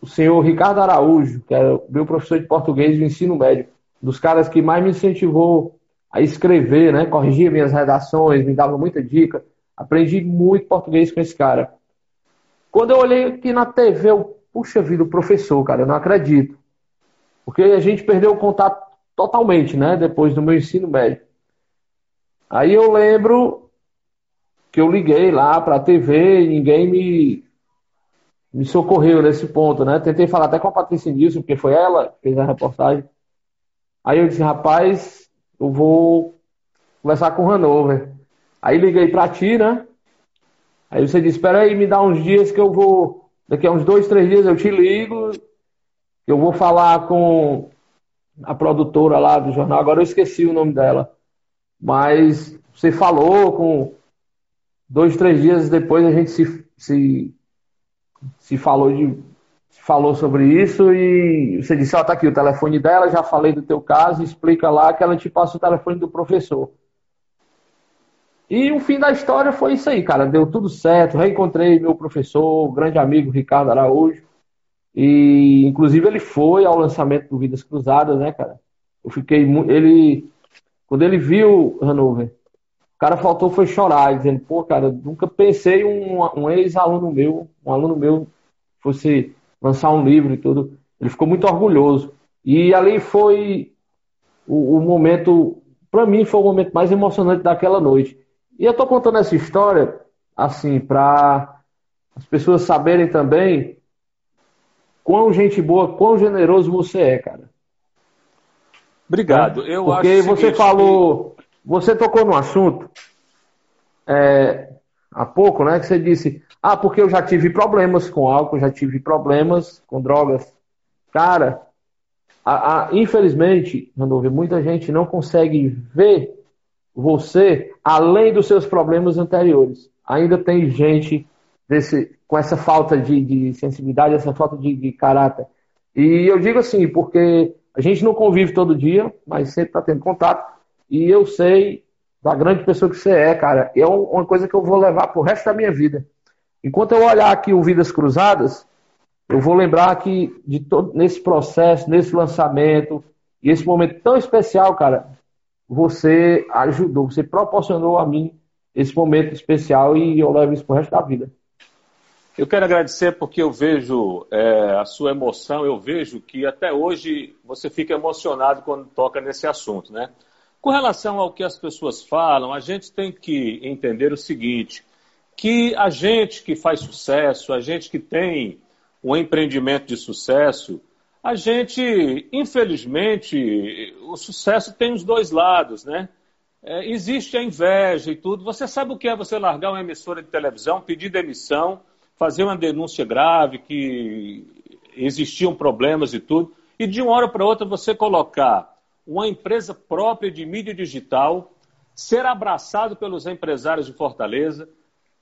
o senhor Ricardo Araújo, que era meu professor de português do ensino médio, dos caras que mais me incentivou a escrever, né? Corrigia minhas redações, me dava muita dica. Aprendi muito português com esse cara. Quando eu olhei aqui na TV, eu, puxa vida, o professor, cara, eu não acredito. Porque a gente perdeu o contato totalmente, né? Depois do meu ensino médio. Aí eu lembro que eu liguei lá para a TV e ninguém me, me socorreu nesse ponto, né? Tentei falar até com a Patrícia Nilson, porque foi ela que fez a reportagem. Aí eu disse, rapaz, eu vou conversar com o Hanover. Aí liguei para ti, né? Aí você disse, espera aí, me dá uns dias que eu vou, daqui a uns dois, três dias eu te ligo, eu vou falar com a produtora lá do jornal, agora eu esqueci o nome dela. Mas você falou com dois, três dias depois a gente se, se, se falou de falou sobre isso e você disse, ó, oh, tá aqui o telefone dela, já falei do teu caso, explica lá que ela te passa o telefone do professor. E o fim da história foi isso aí, cara. Deu tudo certo. Reencontrei meu professor, grande amigo Ricardo Araújo. E, inclusive, ele foi ao lançamento do Vidas Cruzadas, né, cara? Eu fiquei muito. Ele. Quando ele viu Hanover, o cara faltou foi chorar, dizendo, pô, cara, nunca pensei um, um ex-aluno meu, um aluno meu, fosse lançar um livro e tudo. Ele ficou muito orgulhoso. E ali foi o, o momento, para mim, foi o momento mais emocionante daquela noite. E eu tô contando essa história, assim, para as pessoas saberem também quão gente boa, quão generoso você é, cara. Obrigado. Eu Porque acho você falou, você tocou no assunto é, há pouco, né? Que você disse, ah, porque eu já tive problemas com álcool, já tive problemas com drogas. Cara, a, a, infelizmente, Randolfo, muita gente não consegue ver você além dos seus problemas anteriores. Ainda tem gente desse, com essa falta de, de sensibilidade, essa falta de, de, caráter. E eu digo assim, porque a gente não convive todo dia, mas sempre está tendo contato. E eu sei da grande pessoa que você é, cara. É uma coisa que eu vou levar pro resto da minha vida. Enquanto eu olhar aqui o Vidas Cruzadas, Eu vou lembrar que de todo, nesse processo, nesse lançamento, e esse momento tão especial, cara, você ajudou, você proporcionou a mim esse momento especial e eu levo isso pro resto da vida. Eu quero agradecer porque eu vejo é, a sua emoção, eu vejo que até hoje você fica emocionado quando toca nesse assunto, né? Com relação ao que as pessoas falam, a gente tem que entender o seguinte, que a gente que faz sucesso, a gente que tem um empreendimento de sucesso, a gente, infelizmente, o sucesso tem os dois lados, né? É, existe a inveja e tudo. Você sabe o que é você largar uma emissora de televisão, pedir demissão, fazer uma denúncia grave, que existiam problemas e tudo, e de uma hora para outra você colocar uma empresa própria de mídia digital, ser abraçado pelos empresários de Fortaleza,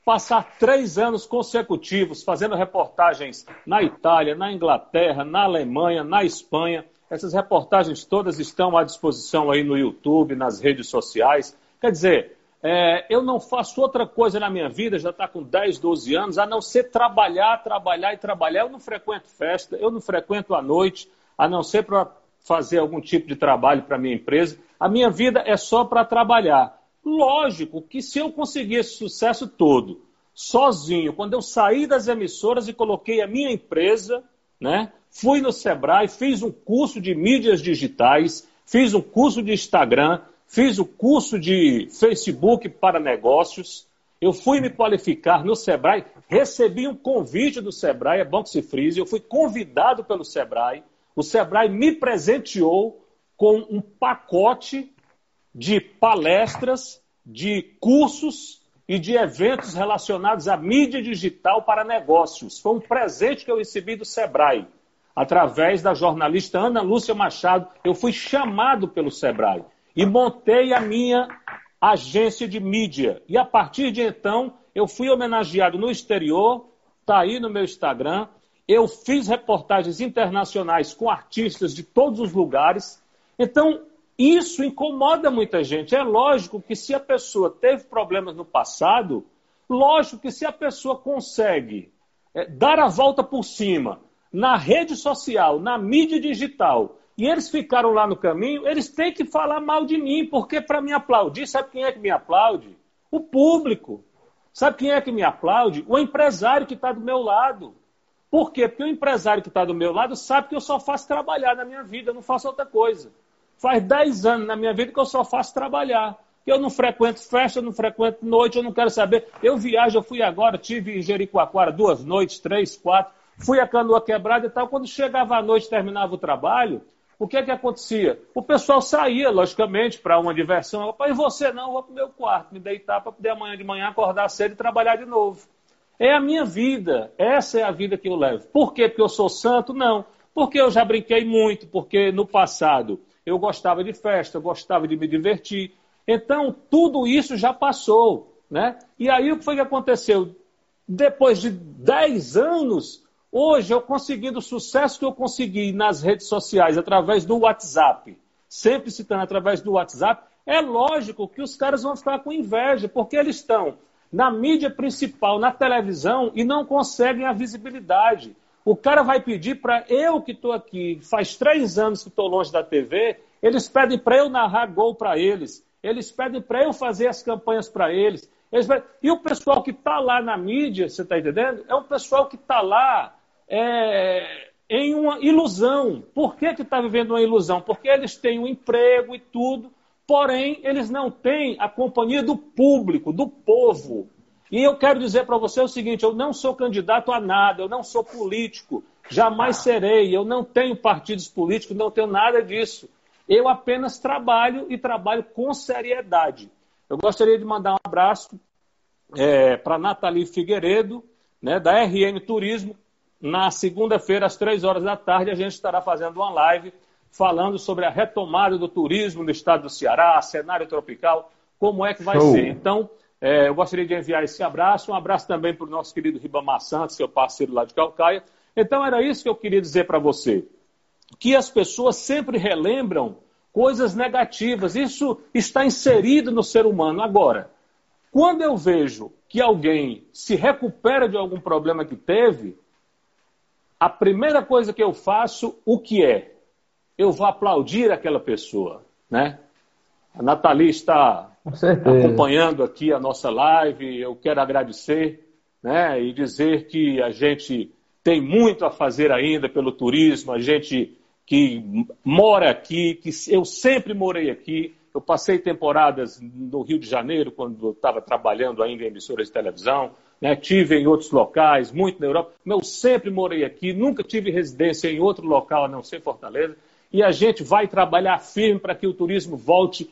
passar três anos consecutivos fazendo reportagens na Itália, na Inglaterra, na Alemanha, na Espanha. Essas reportagens todas estão à disposição aí no YouTube, nas redes sociais. Quer dizer, é, eu não faço outra coisa na minha vida, já está com 10, 12 anos, a não ser trabalhar, trabalhar e trabalhar. Eu não frequento festa, eu não frequento a noite, a não ser para fazer algum tipo de trabalho para minha empresa. A minha vida é só para trabalhar. Lógico que se eu conseguir esse sucesso todo sozinho, quando eu saí das emissoras e coloquei a minha empresa, né? Fui no Sebrae, fiz um curso de mídias digitais, fiz um curso de Instagram, fiz o um curso de Facebook para negócios. Eu fui me qualificar no Sebrae, recebi um convite do Sebrae, é bom que se frise, eu fui convidado pelo Sebrae. O Sebrae me presenteou com um pacote de palestras, de cursos e de eventos relacionados à mídia digital para negócios. Foi um presente que eu recebi do Sebrae, através da jornalista Ana Lúcia Machado. Eu fui chamado pelo Sebrae e montei a minha agência de mídia. E a partir de então, eu fui homenageado no exterior, está aí no meu Instagram. Eu fiz reportagens internacionais com artistas de todos os lugares. Então, isso incomoda muita gente. É lógico que se a pessoa teve problemas no passado, lógico que se a pessoa consegue é, dar a volta por cima na rede social, na mídia digital, e eles ficaram lá no caminho, eles têm que falar mal de mim, porque para me aplaudir, sabe quem é que me aplaude? O público. Sabe quem é que me aplaude? O empresário que está do meu lado. Por quê? Porque o empresário que está do meu lado sabe que eu só faço trabalhar na minha vida, não faço outra coisa. Faz 10 anos na minha vida que eu só faço trabalhar. Eu não frequento festa, eu não frequento noite, eu não quero saber. Eu viajo, eu fui agora, tive em Jericoacoara duas noites, três, quatro. Fui a canoa quebrada e tal. Quando chegava à noite, terminava o trabalho, o que é que acontecia? O pessoal saía, logicamente, para uma diversão. E você não, eu vou para o meu quarto, me deitar para poder amanhã de manhã acordar cedo e trabalhar de novo. É a minha vida. Essa é a vida que eu levo. Por quê? Porque eu sou santo? Não. Porque eu já brinquei muito, porque no passado eu gostava de festa, eu gostava de me divertir. Então, tudo isso já passou. Né? E aí, o que foi que aconteceu? Depois de 10 anos, hoje eu conseguindo o sucesso que eu consegui nas redes sociais, através do WhatsApp, sempre citando através do WhatsApp, é lógico que os caras vão ficar com inveja, porque eles estão na mídia principal, na televisão, e não conseguem a visibilidade. O cara vai pedir para eu que estou aqui, faz três anos que estou longe da TV, eles pedem para eu narrar gol para eles, eles pedem para eu fazer as campanhas para eles. Pedem... E o pessoal que está lá na mídia, você está entendendo? É um pessoal que está lá é, em uma ilusão. Por que está vivendo uma ilusão? Porque eles têm um emprego e tudo, porém eles não têm a companhia do público, do povo. E eu quero dizer para você o seguinte: eu não sou candidato a nada, eu não sou político, jamais serei, eu não tenho partidos políticos, não tenho nada disso. Eu apenas trabalho e trabalho com seriedade. Eu gostaria de mandar um abraço é, para Nathalie Figueiredo, né, da RN Turismo. Na segunda-feira, às três horas da tarde, a gente estará fazendo uma live falando sobre a retomada do turismo no estado do Ceará, cenário tropical, como é que vai Show. ser. Então, é, eu gostaria de enviar esse abraço, um abraço também para o nosso querido Ribamar Santos, seu parceiro lá de Calcaia. Então era isso que eu queria dizer para você. Que as pessoas sempre relembram coisas negativas. Isso está inserido no ser humano. Agora, quando eu vejo que alguém se recupera de algum problema que teve, a primeira coisa que eu faço, o que é? Eu vou aplaudir aquela pessoa, né? A Nathalie está acompanhando aqui a nossa live, eu quero agradecer, né? E dizer que a gente tem muito a fazer ainda pelo turismo, a gente que mora aqui, que eu sempre morei aqui, eu passei temporadas no Rio de Janeiro, quando estava trabalhando ainda em emissoras de televisão, né? tive em outros locais, muito na Europa, eu sempre morei aqui, nunca tive residência em outro local a não ser Fortaleza, e a gente vai trabalhar firme para que o turismo volte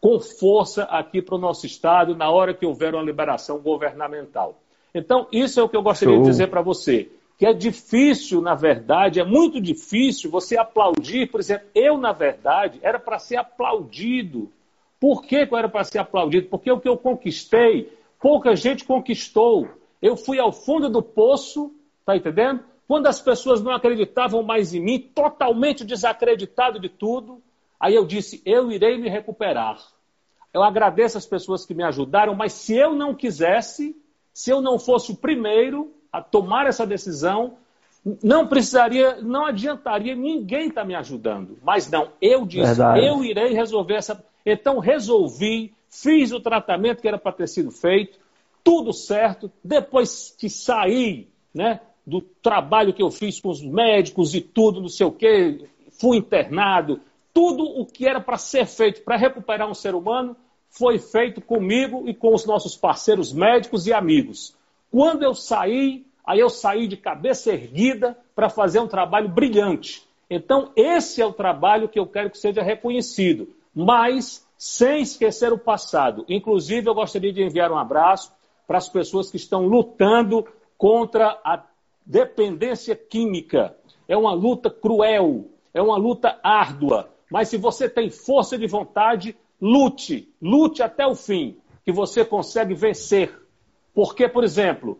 com força aqui para o nosso estado na hora que houver uma liberação governamental. Então, isso é o que eu gostaria Show. de dizer para você que é difícil, na verdade, é muito difícil você aplaudir. Por exemplo, eu, na verdade, era para ser aplaudido. Por que eu era para ser aplaudido? Porque o que eu conquistei, pouca gente conquistou. Eu fui ao fundo do poço, tá entendendo? Quando as pessoas não acreditavam mais em mim, totalmente desacreditado de tudo, aí eu disse: eu irei me recuperar. Eu agradeço as pessoas que me ajudaram, mas se eu não quisesse, se eu não fosse o primeiro, a tomar essa decisão, não precisaria, não adiantaria ninguém estar tá me ajudando. Mas não, eu disse, Verdade. eu irei resolver essa. Então resolvi, fiz o tratamento que era para ter sido feito, tudo certo. Depois que saí, né, do trabalho que eu fiz com os médicos e tudo, não sei o quê, fui internado, tudo o que era para ser feito para recuperar um ser humano foi feito comigo e com os nossos parceiros médicos e amigos. Quando eu saí, aí eu saí de cabeça erguida para fazer um trabalho brilhante. Então, esse é o trabalho que eu quero que seja reconhecido, mas sem esquecer o passado. Inclusive, eu gostaria de enviar um abraço para as pessoas que estão lutando contra a dependência química. É uma luta cruel, é uma luta árdua, mas se você tem força de vontade, lute, lute até o fim, que você consegue vencer. Porque, por exemplo,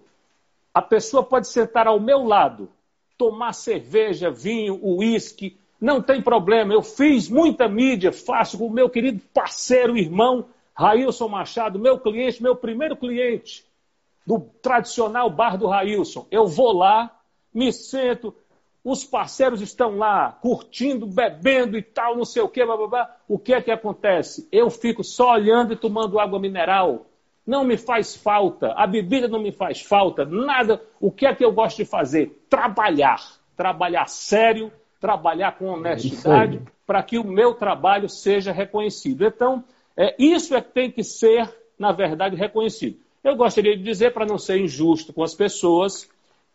a pessoa pode sentar ao meu lado, tomar cerveja, vinho, uísque, não tem problema. Eu fiz muita mídia, faço com o meu querido parceiro, irmão, Railson Machado, meu cliente, meu primeiro cliente do tradicional bar do Railson. Eu vou lá, me sento, os parceiros estão lá curtindo, bebendo e tal, não sei o que, blá, blá, blá. o que é que acontece? Eu fico só olhando e tomando água mineral não me faz falta, a bebida não me faz falta, nada. O que é que eu gosto de fazer? Trabalhar. Trabalhar sério, trabalhar com honestidade, para que o meu trabalho seja reconhecido. Então, é, isso é que tem que ser, na verdade, reconhecido. Eu gostaria de dizer, para não ser injusto com as pessoas,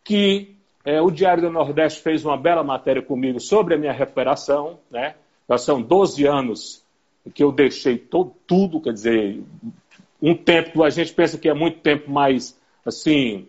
que é, o Diário do Nordeste fez uma bela matéria comigo sobre a minha recuperação. Né? Já são 12 anos que eu deixei todo, tudo, quer dizer, um tempo, a gente pensa que é muito tempo, mas assim,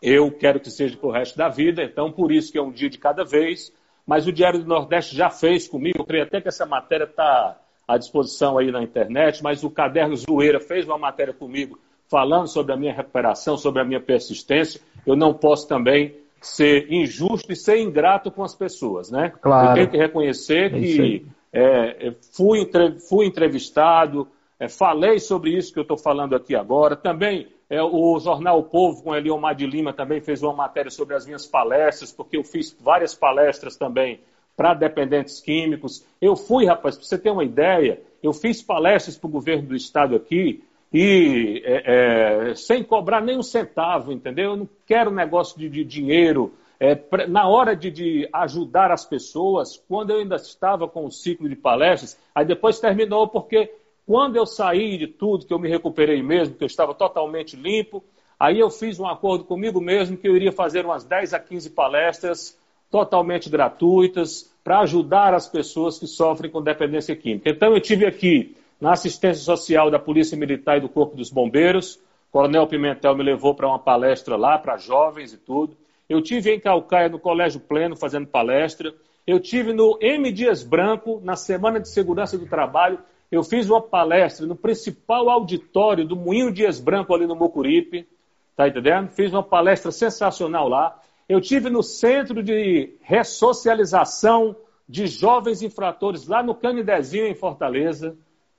eu quero que seja para o resto da vida, então por isso que é um dia de cada vez. Mas o Diário do Nordeste já fez comigo, eu creio até que essa matéria está à disposição aí na internet, mas o Caderno Zoeira fez uma matéria comigo falando sobre a minha recuperação, sobre a minha persistência. Eu não posso também ser injusto e ser ingrato com as pessoas, né? Claro. Eu tenho que reconhecer é que é, fui, fui entrevistado, é, falei sobre isso que eu estou falando aqui agora. Também é, o jornal o Povo, com Eliomar de Lima, também fez uma matéria sobre as minhas palestras, porque eu fiz várias palestras também para dependentes químicos. Eu fui, rapaz, para você ter uma ideia, eu fiz palestras para o governo do estado aqui e é, é, sem cobrar nem um centavo, entendeu? Eu não quero negócio de, de dinheiro. É, na hora de, de, ajudar as pessoas, quando eu ainda estava com o ciclo de palestras, aí depois terminou porque quando eu saí de tudo, que eu me recuperei mesmo, que eu estava totalmente limpo, aí eu fiz um acordo comigo mesmo que eu iria fazer umas 10 a 15 palestras totalmente gratuitas para ajudar as pessoas que sofrem com dependência química. Então eu tive aqui na assistência social da Polícia Militar e do Corpo dos Bombeiros, o Coronel Pimentel me levou para uma palestra lá para jovens e tudo. Eu tive em Calcaia no Colégio Pleno fazendo palestra. Eu tive no M Dias Branco na Semana de Segurança do Trabalho eu fiz uma palestra no principal auditório do Moinho Dias Branco ali no Mocuripe, tá entendendo? Fiz uma palestra sensacional lá. Eu tive no centro de ressocialização de jovens infratores lá no Canidezinho em Fortaleza.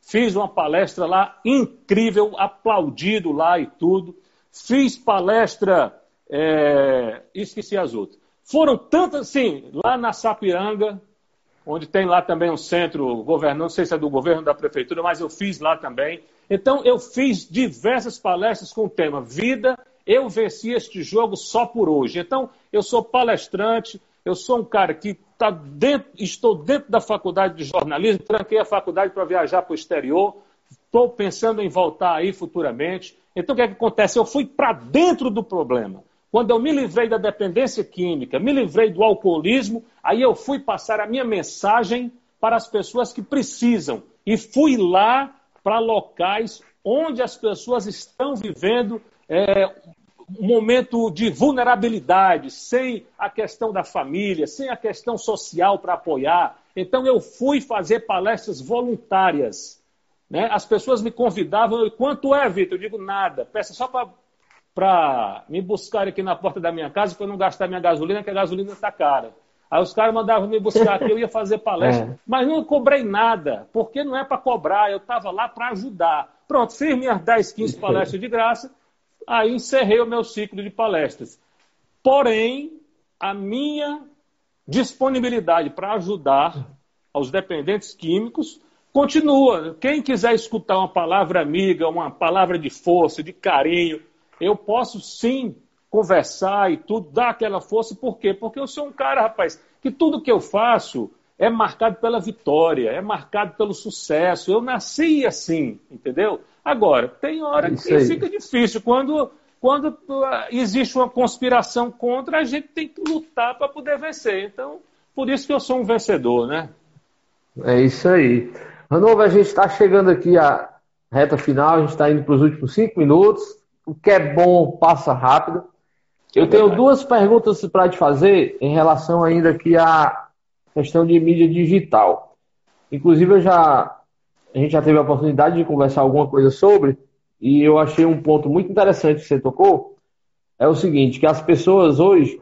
Fiz uma palestra lá incrível, aplaudido lá e tudo. Fiz palestra, é... esqueci as outras. Foram tantas, assim, lá na Sapiranga, onde tem lá também um centro governando, não sei se é do governo da prefeitura, mas eu fiz lá também. Então, eu fiz diversas palestras com o tema Vida, eu venci este jogo só por hoje. Então, eu sou palestrante, eu sou um cara que tá dentro, estou dentro da faculdade de jornalismo, tranquei a faculdade para viajar para o exterior, estou pensando em voltar aí futuramente. Então, o que, é que acontece? Eu fui para dentro do problema. Quando eu me livrei da dependência química, me livrei do alcoolismo, aí eu fui passar a minha mensagem para as pessoas que precisam. E fui lá para locais onde as pessoas estão vivendo é, um momento de vulnerabilidade, sem a questão da família, sem a questão social para apoiar. Então eu fui fazer palestras voluntárias. Né? As pessoas me convidavam, quanto é, Vitor? Eu digo nada, peça só para me buscar aqui na porta da minha casa para eu não gastar minha gasolina, que a gasolina está cara. Aí os caras mandavam me buscar aqui, eu ia fazer palestra, [laughs] é. mas não cobrei nada, porque não é para cobrar, eu estava lá para ajudar. Pronto, fiz minhas 10, 15 palestras de graça, aí encerrei o meu ciclo de palestras. Porém, a minha disponibilidade para ajudar aos dependentes químicos continua. Quem quiser escutar uma palavra amiga, uma palavra de força, de carinho, eu posso sim conversar e tudo, dar aquela força, por quê? Porque eu sou um cara, rapaz, que tudo que eu faço é marcado pela vitória, é marcado pelo sucesso. Eu nasci assim, entendeu? Agora, tem hora é que fica difícil. Quando, quando uh, existe uma conspiração contra, a gente tem que lutar para poder vencer. Então, por isso que eu sou um vencedor, né? É isso aí. Ranovo, a gente está chegando aqui à reta final, a gente está indo para os últimos cinco minutos o que é bom passa rápido. Eu é tenho duas perguntas para te fazer em relação ainda aqui à questão de mídia digital. Inclusive, eu já, a gente já teve a oportunidade de conversar alguma coisa sobre, e eu achei um ponto muito interessante que você tocou. É o seguinte, que as pessoas hoje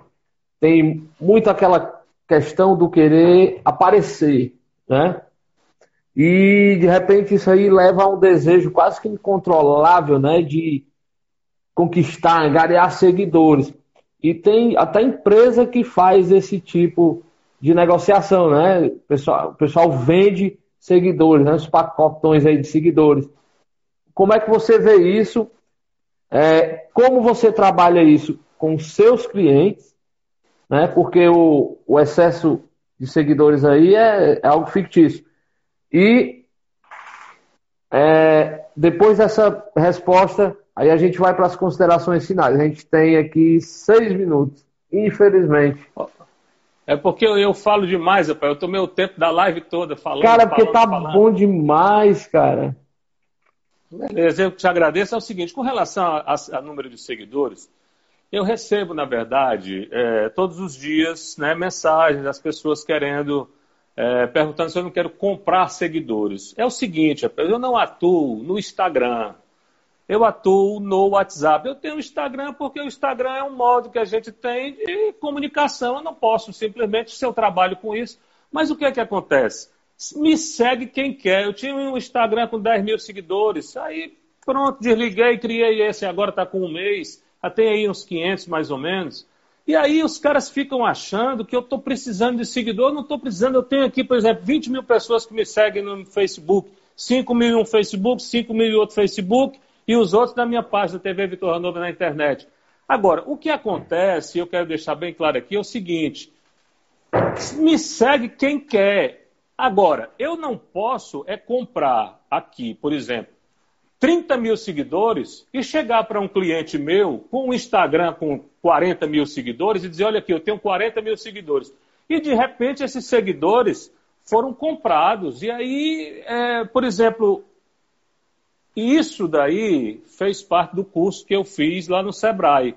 têm muito aquela questão do querer aparecer, né? E de repente isso aí leva a um desejo quase que incontrolável, né, de conquistar, angariar seguidores. E tem até empresa que faz esse tipo de negociação, né? O pessoal, o pessoal vende seguidores, né? os pacotões aí de seguidores. Como é que você vê isso? É, como você trabalha isso com seus clientes? Né? Porque o, o excesso de seguidores aí é, é algo fictício. E é, depois dessa resposta, Aí a gente vai para as considerações finais. A gente tem aqui seis minutos, infelizmente. É porque eu, eu falo demais, rapaz. Eu tomei o tempo da live toda falando. Cara, porque falando, tá falando. bom demais, cara. Beleza, eu te agradeço. É o seguinte, com relação a, número de seguidores, eu recebo, na verdade, é, todos os dias né, mensagens das pessoas querendo, é, perguntando se eu não quero comprar seguidores. É o seguinte, rapaz, eu não atuo no Instagram, eu atuo no WhatsApp. Eu tenho o Instagram porque o Instagram é um modo que a gente tem de comunicação. Eu não posso simplesmente, se eu trabalho com isso. Mas o que é que acontece? Me segue quem quer. Eu tinha um Instagram com 10 mil seguidores. Aí, pronto, desliguei, criei esse. Agora está com um mês. Já tem aí uns 500 mais ou menos. E aí os caras ficam achando que eu estou precisando de seguidor. Não estou precisando. Eu tenho aqui, por exemplo, 20 mil pessoas que me seguem no Facebook. 5 mil no Facebook, 5 mil em outro Facebook e os outros na minha página TV Vitor Ranovo na internet. Agora, o que acontece, eu quero deixar bem claro aqui, é o seguinte: me segue quem quer. Agora, eu não posso é comprar aqui, por exemplo, 30 mil seguidores e chegar para um cliente meu com um Instagram com 40 mil seguidores e dizer: olha aqui, eu tenho 40 mil seguidores. E de repente esses seguidores foram comprados. E aí, é, por exemplo, e isso daí fez parte do curso que eu fiz lá no Sebrae.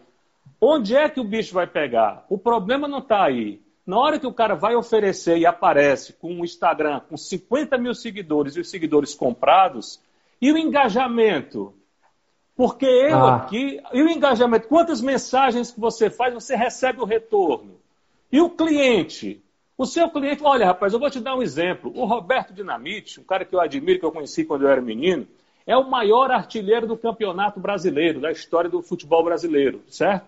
Onde é que o bicho vai pegar? O problema não está aí. Na hora que o cara vai oferecer e aparece com um Instagram com 50 mil seguidores e os seguidores comprados, e o engajamento? Porque eu ah. aqui, e o engajamento? Quantas mensagens que você faz, você recebe o retorno? E o cliente? O seu cliente, olha rapaz, eu vou te dar um exemplo. O Roberto Dinamite, um cara que eu admiro, que eu conheci quando eu era menino, é o maior artilheiro do campeonato brasileiro, da história do futebol brasileiro, certo?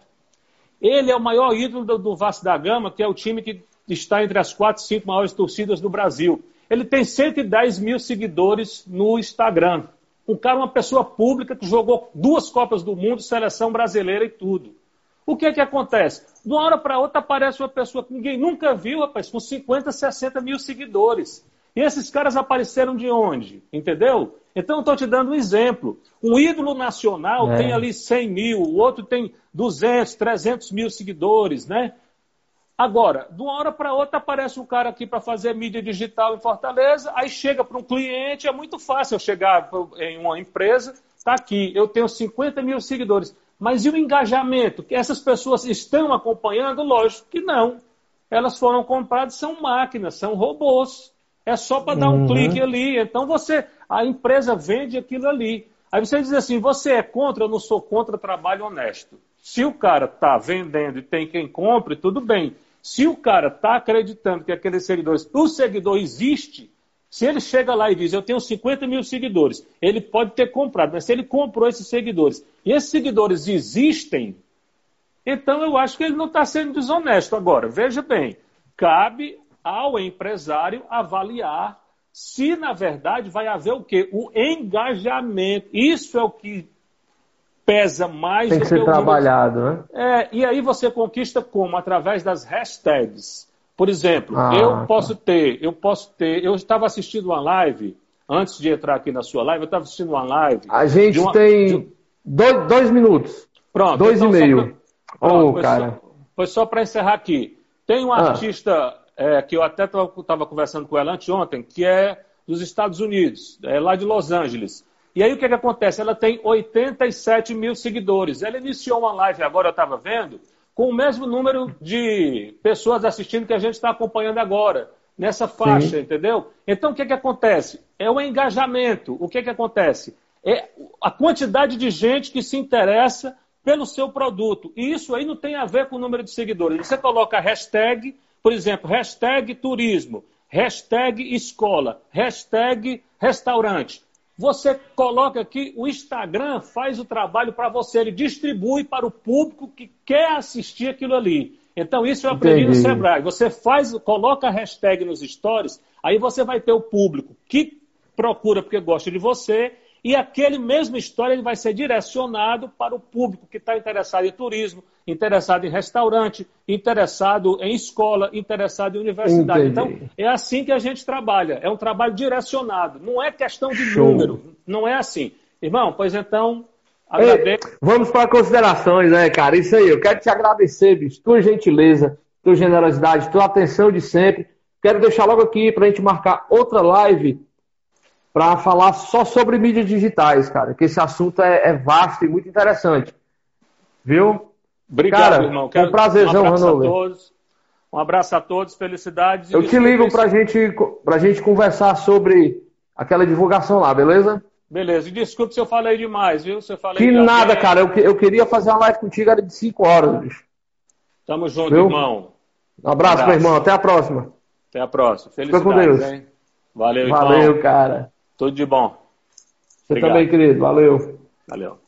Ele é o maior ídolo do, Vasco da Gama, que é o time que está entre as quatro, cinco maiores torcidas do Brasil. Ele tem 110 mil seguidores no Instagram. Um cara, uma pessoa pública que jogou duas Copas do Mundo, seleção brasileira e tudo. O que é que acontece? De uma hora para outra aparece uma pessoa que ninguém nunca viu, rapaz, com 50, 60 mil seguidores. E esses caras apareceram de onde? Entendeu? Então, estou te dando um exemplo. Um ídolo nacional é. tem ali 100 mil, o outro tem 200, 300 mil seguidores, né? Agora, de uma hora para outra aparece um cara aqui para fazer mídia digital em Fortaleza, aí chega para um cliente, é muito fácil eu chegar em uma empresa, está aqui, eu tenho 50 mil seguidores. Mas e o engajamento? Que essas pessoas estão acompanhando? Lógico que não. Elas foram compradas, são máquinas, são robôs. É só para dar um uhum. clique ali. Então você, a empresa vende aquilo ali. Aí você diz assim: você é contra? Eu não sou contra trabalho honesto. Se o cara está vendendo e tem quem compre, tudo bem. Se o cara está acreditando que aqueles seguidores, o seguidor existe, se ele chega lá e diz, eu tenho 50 mil seguidores, ele pode ter comprado, mas se ele comprou esses seguidores e esses seguidores existem, então eu acho que ele não está sendo desonesto. Agora, veja bem, cabe ao empresário avaliar se, na verdade, vai haver o quê? O engajamento. Isso é o que pesa mais Tem que ser trabalhado, né? É, e aí você conquista como? Através das hashtags. Por exemplo, ah, eu tá. posso ter, eu posso ter, eu estava assistindo uma live, antes de entrar aqui na sua live, eu estava assistindo uma live. A gente uma, tem de... dois, dois, minutos. Pronto. Dois então, e meio. Pra, oh, foi cara. Só, foi só para encerrar aqui. Tem um ah. artista é, que eu até estava conversando com ela anteontem, que é dos Estados Unidos, é lá de Los Angeles. E aí o que, que acontece? Ela tem 87 mil seguidores. Ela iniciou uma live, agora eu estava vendo, com o mesmo número de pessoas assistindo que a gente está acompanhando agora, nessa faixa, Sim. entendeu? Então o que, que acontece? É o engajamento. O que, que acontece? É a quantidade de gente que se interessa pelo seu produto. E isso aí não tem a ver com o número de seguidores. Você coloca hashtag, por exemplo, hashtag turismo, hashtag escola, hashtag restaurante. Você coloca aqui, o Instagram faz o trabalho para você, ele distribui para o público que quer assistir aquilo ali. Então, isso eu aprendi Entendi. no Sebrae. Você faz, coloca a hashtag nos stories, aí você vai ter o público que procura porque gosta de você, e aquele mesmo história ele vai ser direcionado para o público que está interessado em turismo, interessado em restaurante, interessado em escola, interessado em universidade. Entendi. Então, é assim que a gente trabalha. É um trabalho direcionado. Não é questão de Show. número. Não é assim. Irmão, pois então. Ei, vamos para considerações, né, cara? Isso aí. Eu quero te agradecer, bicho. Tua gentileza, tua generosidade, tua atenção de sempre. Quero deixar logo aqui para a gente marcar outra live para falar só sobre mídias digitais, cara. Que esse assunto é, é vasto e muito interessante. Viu? Obrigado, Cara, irmão. Quero um prazerzão, um abraço Hanover. a todos. Um abraço a todos, felicidades. Eu te ligo para gente, a gente conversar sobre aquela divulgação lá, beleza? Beleza. E desculpe se eu falei demais, viu? Se eu falei que nada, alguém... cara. Eu, eu queria fazer uma live contigo, era de 5 horas, bicho. Tamo junto, viu? irmão. Um abraço, abraço, meu irmão. Até a próxima. Até a próxima. Felicidades, Fica com Deus. Hein? Valeu, Valeu, irmão. cara. Tudo de bom. Você Obrigado. também, querido. Valeu. Valeu.